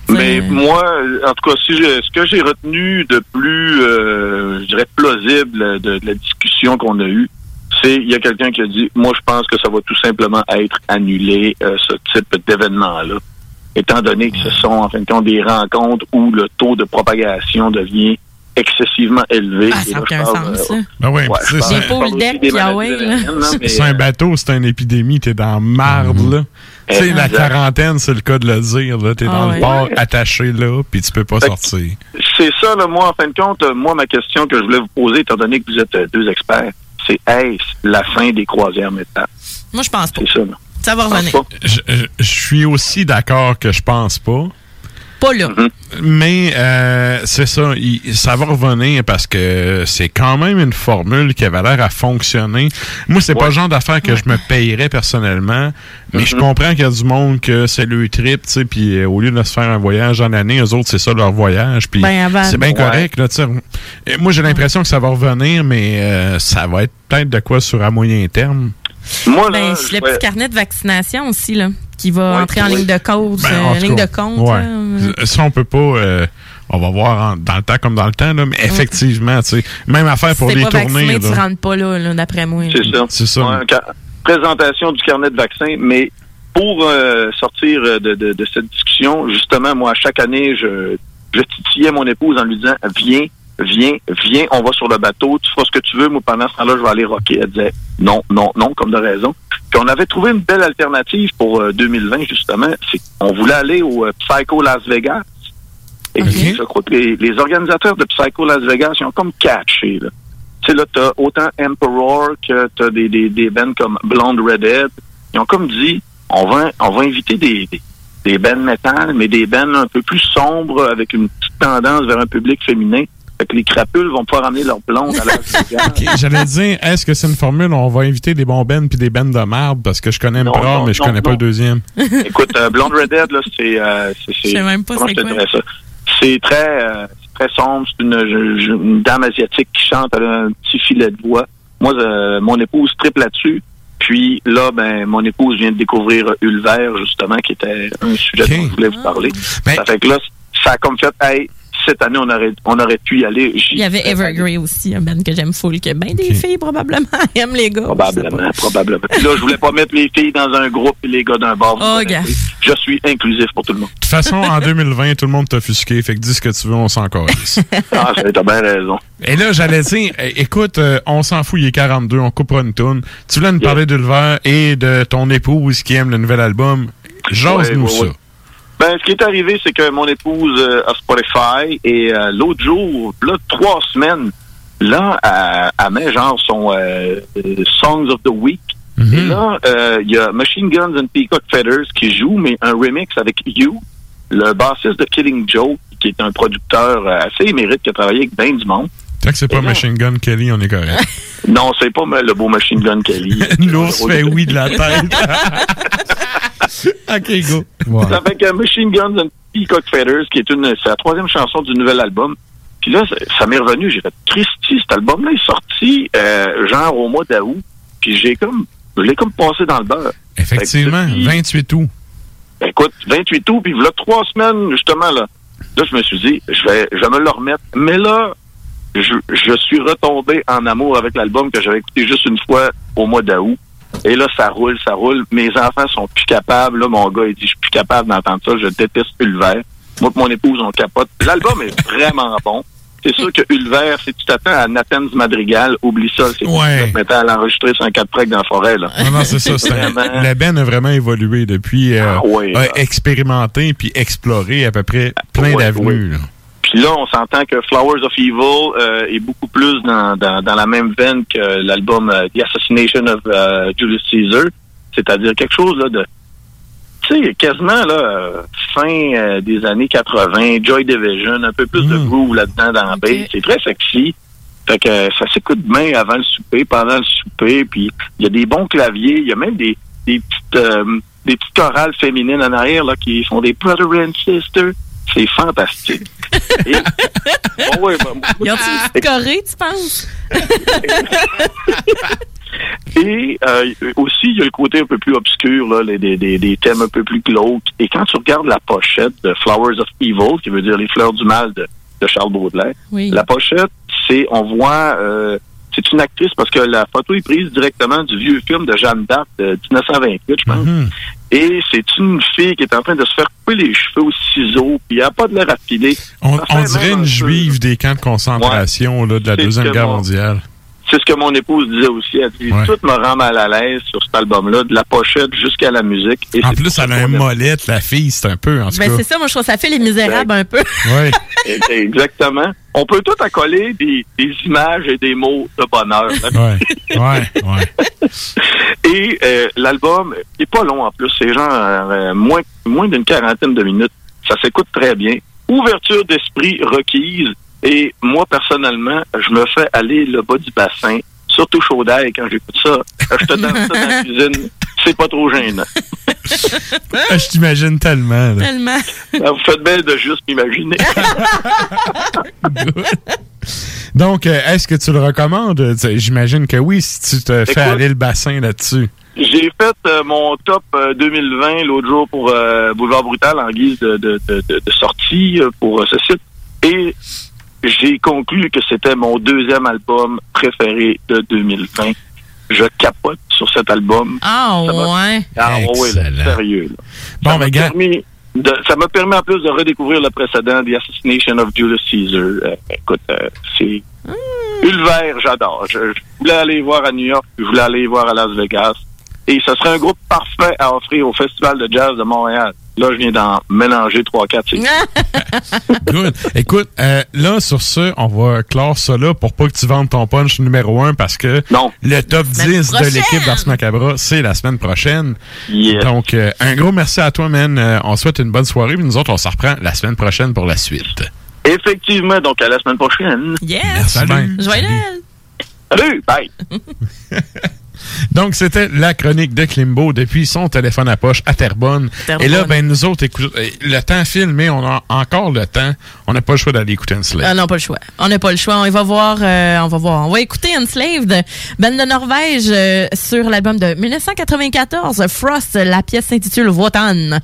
Mais moi, en tout cas, si je- ce que j'ai retenu de plus, euh, je dirais, plausible de, de la discussion qu'on a eue, c'est il y a quelqu'un qui a dit, moi, je pense que ça va tout simplement être annulé, euh, ce type d'événement-là, étant donné que ce sont, en fin de compte, des rencontres où le taux de propagation devient excessivement élevé. Ah, ça n'a aucun sens, euh. Ben ouais, tu Des c'est- ah C'est un euh, bateau, c'est une épidémie, t'es dans marde, là. Tu sais, la quarantaine, c'est le cas de le dire. T'es Ah dans ouais. le port attaché là, puis tu peux pas Fait sortir. C'est ça, là, moi, en fin de compte, euh, moi, ma question que je voulais vous poser, étant donné que vous êtes euh, deux experts, c'est est-ce la fin des croisières métal? Moi, je pense pas. C'est ça, là. Ça va revenir. Je, je- je suis aussi d'accord que je pense pas. Pas là. Mm-hmm. Mais euh, c'est ça, il- ça va revenir parce que c'est quand même une formule qui avait l'air à fonctionner. Moi, c'est pas le genre d'affaire que je me payerais personnellement, mais je comprends qu'il y a du monde que c'est le trip, tu sais, puis euh, au lieu de se faire un voyage en année, eux autres, c'est ça leur voyage, puis Ben, c'est bien Ouais. correct, là, tu sais. Et Moi, j'ai l'impression que ça va revenir, mais euh, ça va être peut-être de quoi sur à moyen terme. Moi, Ben, là, c'est je le petit carnet de vaccination aussi, là, qui va Ouais, entrer en ligne de code, Ben, euh, en tout ligne cas, de compte. ouais. là. Ça, on peut pas. euh, on va voir en- dans le temps comme dans le temps, là, mais effectivement, tu sais, même affaire pour Si les pas tournées. vacciné, tu rentres pas là, là, d'après moi. C'est ça. C'est ça. Présentation du carnet de vaccin, mais pour euh, sortir euh, de, de- de cette discussion, justement, moi, chaque année, je, je titillais mon épouse en lui disant Viens, viens, viens, on va sur le bateau, tu feras ce que tu veux, moi, pendant ce temps-là, je vais aller rocker. Elle disait Non, non, non, comme de raison. Puis on avait trouvé une belle alternative pour euh, 2020, justement. C'est qu'on voulait aller au euh, Psycho Las Vegas. Et puis, je crois que les, les organisateurs de Psycho Las Vegas, ils ont comme catché, là. Tu sais, là, t'as autant Emperor que t'as des, des, des bands comme Blonde Redhead. Ils ont comme dit, on va, on va inviter des, des, des bands métal, mais des bands un peu plus sombres, avec une petite tendance vers un public féminin. Fait que les crapules vont pouvoir amener leur blonde à Las Vegas. Ok, J'allais dire, est-ce que c'est une formule où on va inviter des bons bands puis des bands de marde? Parce que je connais Non, Emperor, non, mais je non, connais pas le deuxième. Écoute, euh, Blonde Redhead, là, c'est... Euh, c'est- c'est- Je sais même pas comment c'est je te quoi. dirais ça? C'est très, euh, très sombre. C'est une, dame asiatique qui chante. Elle a un petit filet de voix. Moi, euh, mon épouse triple là-dessus. Puis là, ben, mon épouse vient de découvrir Ulver, justement, qui était un sujet dont je voulais vous parler. Ben Ça fait que là, ça a comme fait, hey, cette année, on aurait, on aurait pu y aller. J'y Il y avait. Evergrey aussi, un band que j'aime full, que ben des filles probablement aiment les gars. Probablement, probablement. Puis là, je voulais pas mettre les filles dans un groupe et les gars d'un bar. Oh, gars. Je suis inclusif pour tout le monde. De toute façon, en 2020, tout le monde t'a offusqué, fait que dis ce que tu veux, on s'en calisse. Ah, ça, t'as bien raison. Et là, j'allais dire, eh, écoute, euh, on s'en fout, il est 42, on coupera une toune. Tu voulais nous parler d'Ulver et de ton épouse qui aime le nouvel album. Jase-nous Ouais, ouais, ça. ouais. Ben, ce qui est arrivé, c'est que mon épouse euh, a Spotify et euh, l'autre jour, là, trois semaines, là, elle, elle met genre son euh, Songs of the Week. Et là, euh, il y a Machine Guns and Peacock Feathers qui joue, mais un remix avec You, le bassiste de Killing Joe, qui est un producteur assez émérite qui a travaillé avec ben du monde. Tant que c'est pas Machine Gun Kelly, on est correct. Non, c'est pas le beau Machine Gun Kelly. L'ours fait oui de la tête. OK, go. Ça fait que Machine Guns and Peacock Feathers, qui est une, c'est la troisième chanson du nouvel album. Puis là, ça, ça m'est revenu. J'ai fait, Christy, cet album-là est sorti, euh, genre au mois d'août. Puis j'ai comme, je l'ai comme passé dans le beurre. Effectivement, Fait que depuis- 28 août. Écoute, 28 août, puis là, trois semaines, justement, là. Là, je me suis dit, je vais, je vais me le remettre. Mais là, je, je suis retombé en amour avec l'album que j'avais écouté juste une fois au mois d'août. Et là, ça roule, ça roule. Mes enfants sont plus capables. Là, mon gars, il dit, je suis plus capable d'entendre ça. Je déteste Ulver. Moi et mon épouse, on capote. L'album est vraiment bon. C'est sûr que Ulver, si tu t'attends à Nathan's Madrigal, oublie ça. C'est Ouais. ouais. à l'enregistrer sur un 4 tracks dans la forêt, là. Non, non, c'est ça. Vraiment. la Ben a vraiment évolué depuis. euh, Ah ouais, a expérimenté puis exploré à peu près plein Ouais, d'avenues. Là. Puis là, on s'entend que Flowers of Evil euh, est beaucoup plus dans, dans, dans la même veine que l'album euh, The Assassination of euh, Julius Caesar, c'est-à-dire quelque chose là de, tu sais, quasiment là fin euh, des années 80, Joy Division, un peu plus de groove là-dedans dans la bass. C'est très sexy. Fait que ça s'écoute bien avant le souper, pendant le souper, puis il y a des bons claviers, il y a même des, des petites euh, des petites chorales féminines en arrière là qui font des brother and sister. C'est fantastique. Et- Bon, ouais, ben, une petite corée, tu penses? Et euh, aussi, il y a le côté un peu plus obscur, là, les- des, des, des thèmes un peu plus glauques. Et quand tu regardes la pochette de Flowers of Evil, qui veut dire les fleurs du mal de, de Charles Baudelaire, Oui. la pochette, c'est, on voit, euh, c'est une actrice parce que la photo est prise directement du vieux film de Jeanne d'Arc de 1928, je pense. Et c'est une fille qui est en train de se faire couper les cheveux au ciseau, puis elle n'a pas de l'air affilée. On, dirait un une juive des camps de concentration là, de la Deuxième Guerre mon- mondiale. C'est ce que mon épouse disait aussi. Elle dit, Ouais. tout me rend mal à l'aise sur cet album-là, de la pochette jusqu'à la musique. Et En plus, elle a un molette, la fille, c'est un peu, en tout Ben, cas. c'est ça, moi, je trouve ça fait les misérables un peu. Ouais. Exactement. On peut tout accoler des, des images et des mots de bonheur. Ouais, ouais, ouais. Et euh, l'album est pas long en plus. C'est genre euh, moins, moins d'une quarantaine de minutes. Ça s'écoute très bien. Ouverture d'esprit requise. Et moi, personnellement, je me fais aller le bas du bassin, surtout chaud d'ail quand j'écoute ça. Je te donne ça dans la cuisine. C'est pas trop gênant. Ah, Je t'imagine tellement. là. Tellement. Ah, Vous faites bien de juste m'imaginer. Donc, euh, est-ce que tu le recommandes? J'imagine que oui, si tu te fais aller le bassin là-dessus. J'ai fait euh, mon top euh, 2020 l'autre jour pour euh, Boulevard Brutal en guise de, de, de, de- de sortie euh, pour euh, ce site. Et j'ai conclu que c'était mon deuxième album préféré de 2020. Je capote sur cet album. Ah, Ça ouais. Ah ouais, là, sérieux. là. Bon, ça m'a mais gars- permis de- ça m'a permis en plus de redécouvrir le précédent, The Assassination of Julius Caesar. Euh, écoute, euh, c'est Ulver, j'adore. Je, je voulais aller voir à New York, je voulais aller voir à Las Vegas. Et ce serait un groupe parfait à offrir au Festival de jazz de Montréal. Là, je viens d'en mélanger trois, quatre. c'est- Good. Écoute, euh, là, sur ce, on va clore ça là pour pas que tu vendes ton punch numéro 1 parce que le top 10 de l'équipe d'Ars Macabra, c'est la semaine prochaine. Yes. Donc, euh, un gros merci à toi, man. Euh, on souhaite une bonne soirée. Puis nous autres, on se reprend la semaine prochaine pour la suite. Effectivement, donc à la semaine prochaine. Yes. Merci bien. Joyeux Noël. Salut, bye. Donc, c'était la chronique de Klimbo depuis son téléphone à poche à Terrebonne. Terrebonne. Et là, ben, nous autres, écoute, euh, le temps file, mais on a encore le temps. On n'a pas le choix d'aller écouter un slave. Ah non, pas le choix. On n'a pas le choix. On va voir, euh, on va voir. On va écouter Enslaved, band de Norvège, euh, sur l'album de 1994, Frost. La pièce s'intitule Votan.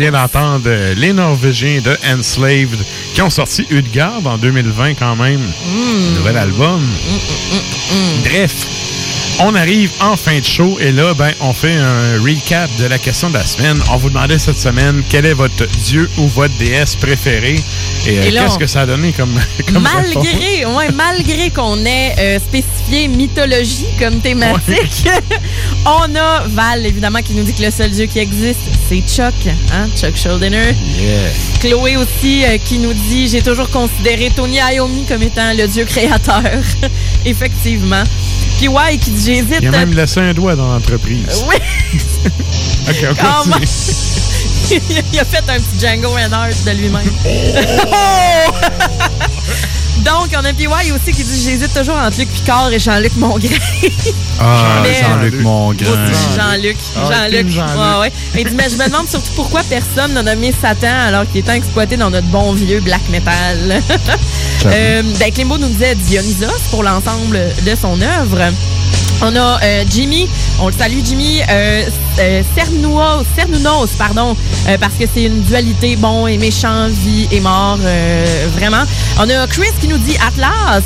Vient d'entendre euh, les Norvégiens de Enslaved qui ont sorti Udgard en 2020 quand même. Mm. Nouvel album. Bref, on arrive en fin de show et là, ben, on fait un recap de la question de la semaine. On vous demandait cette semaine quel est votre dieu ou votre déesse préférée et, euh, Et qu'est-ce que ça a donné comme? Malgré, ouais, malgré qu'on ait euh, spécifié mythologie comme thématique, on a Val, évidemment, qui nous dit que le seul dieu qui existe, c'est Chuck, hein, Chuck Schuldiner. Yeah. Chloé aussi, euh, qui nous dit J'ai toujours considéré Tony Iommi comme étant le dieu créateur. Effectivement. Puis ouais, qui dit J'hésite. Il a même laissé un doigt dans l'entreprise. Oui! OK, continue. il a fait un petit Django Reinhardt de lui-même. Donc, on a PY aussi qui dit J'hésite toujours entre Luc Picard et Jean-Luc Mongrain. Ah, Mais- Jean-Luc Mongrain. Moi aussi, Jean-Luc. Ah, Jean-Luc. Ouais, ouais. Il dit, mais je me demande surtout pourquoi personne n'a nommé Satan alors qu'il est tant exploité dans notre bon vieux black metal. euh, ben, Clément nous disait Dionysos pour l'ensemble de son œuvre. On a euh, Jimmy, on le salue Jimmy, euh, euh, Cernouos, Cernounos, pardon, euh, parce que c'est une dualité bon et méchant, vie et mort, euh, vraiment. On a Chris qui nous dit Atlas,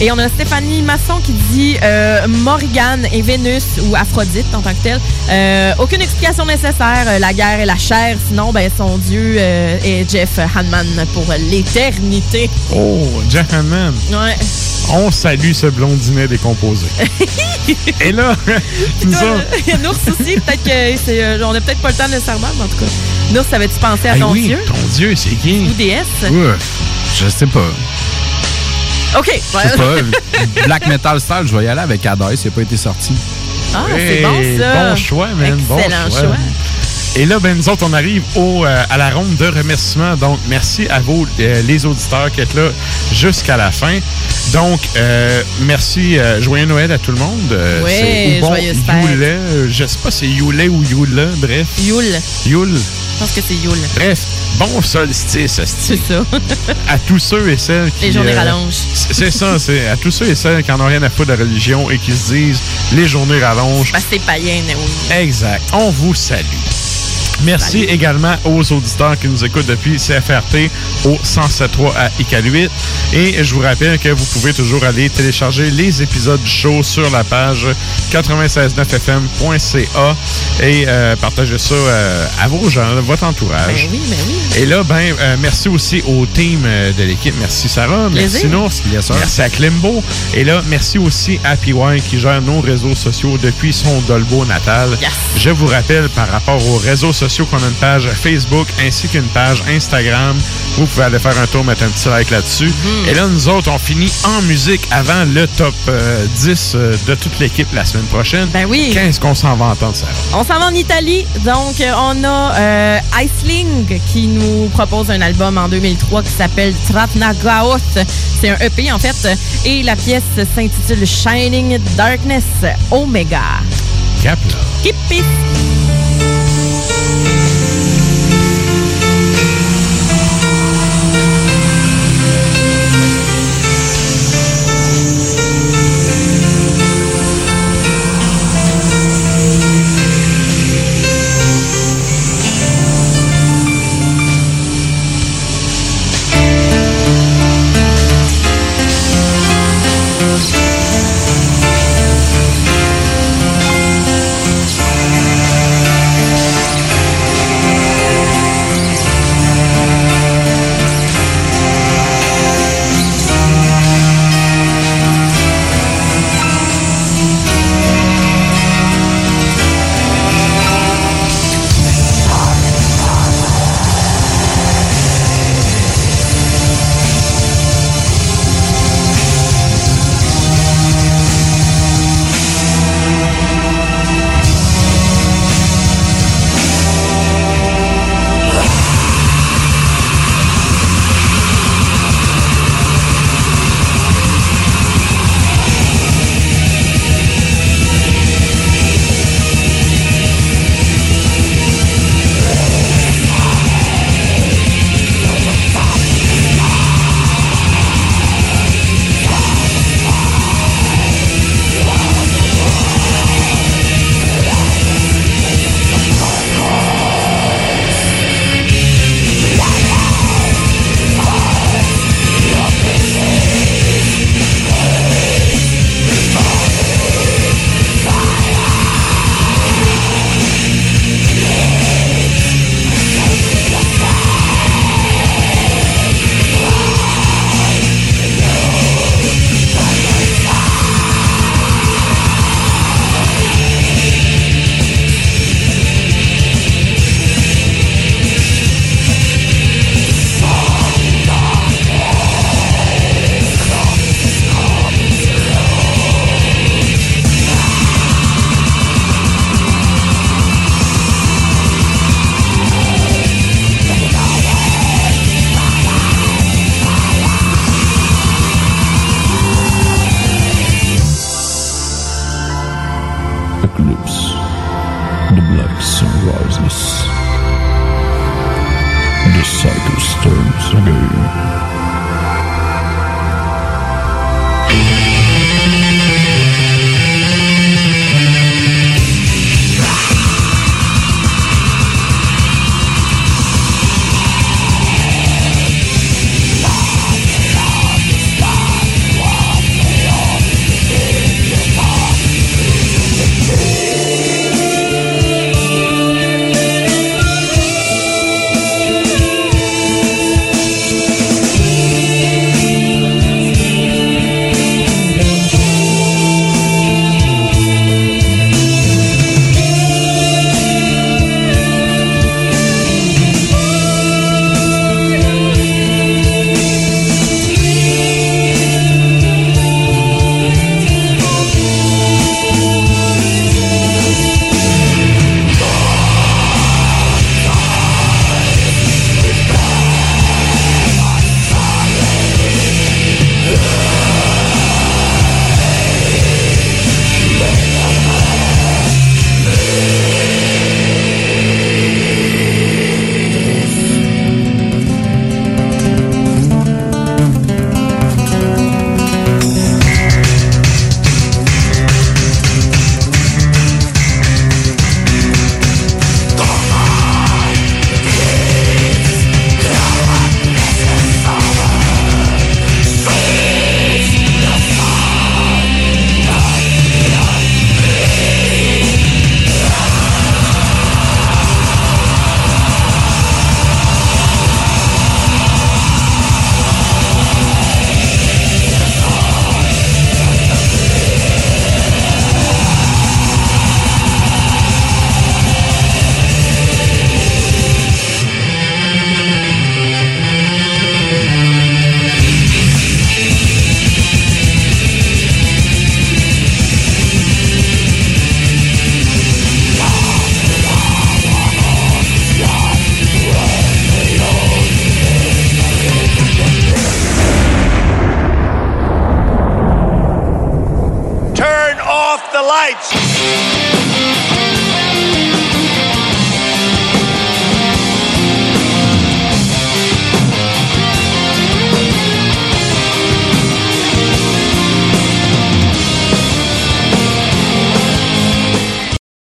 et on a Stéphanie Masson qui dit euh, Morrigan et Vénus ou Aphrodite en tant que telle. Euh, aucune explication nécessaire, la guerre et la chair, sinon ben son dieu est Jeff Hanman pour l'éternité. Oh, Jeff Hanman. Ouais. On salue ce blondinet décomposé. Et là, nous Toi, autres- il y a Nours aussi, peut-être que c'est. euh, on n'a peut-être pas le temps nécessairement, mais en tout cas. Nours, avais-tu pensé à Hey, ton oui, dieu? ton dieu, c'est qui? Ou déesse? Ouais, je sais pas. OK. Je sais pas. Black Metal Style, je vais y aller avec Hades, il n'a pas été sorti. Ah, c'est bon ça. Bon choix, man. bon Excellent choix. choix. Et là, ben, nous autres, on arrive au, euh, à la ronde de remerciements. Donc, merci à vous, euh, les auditeurs, qui êtes là jusqu'à la fin. Donc, euh, merci, joyeux Noël à tout le monde. Euh, Ouais, c'est- ou bon, joyeuse. Yule, je sais pas si c'est Yule ou Yule, bref. Yule. Yule. Je pense que c'est Yule. Bref, bon solstice, C'est ça. à tous ceux et celles qui... Les journées rallongent. c'est ça, c'est à tous ceux et celles qui n'en ont rien à foutre de la religion et qui se disent les journées rallongent. Parce que c'est païen, oui. Exact. On vous salue. Merci également aux auditeurs qui nous écoutent depuis CFRT au 107.3 à Iqaluit. Et je vous rappelle que vous pouvez toujours aller télécharger les épisodes du show sur la page 969fm.ca et euh, partager ça euh, à vos gens, à votre entourage. Ben oui, ben oui. Et là, ben, euh, merci aussi au team euh, de l'équipe. Merci Sarah, merci. Nours, merci à Klimbo. Et là, merci aussi à PY qui gère nos réseaux sociaux depuis son Dolbo natal. Je vous rappelle par rapport aux réseaux sociaux qu'on a une page Facebook ainsi qu'une page Instagram. Vous pouvez aller faire un tour, mettre un petit like là-dessus. Mhm. Et là, nous autres, on finit en musique avant le top euh, 10 euh, de toute l'équipe la semaine prochaine. Ben oui. Qu'est-ce qu'on s'en va entendre, Sarah? On s'en va en Italie. Donc, euh, on a euh, Iceling qui nous propose un album en 2003 qui s'appelle Tratnagaoth. C'est un EP, en fait. Et la pièce s'intitule Shining Darkness Omega. Cap, là. Keep peace.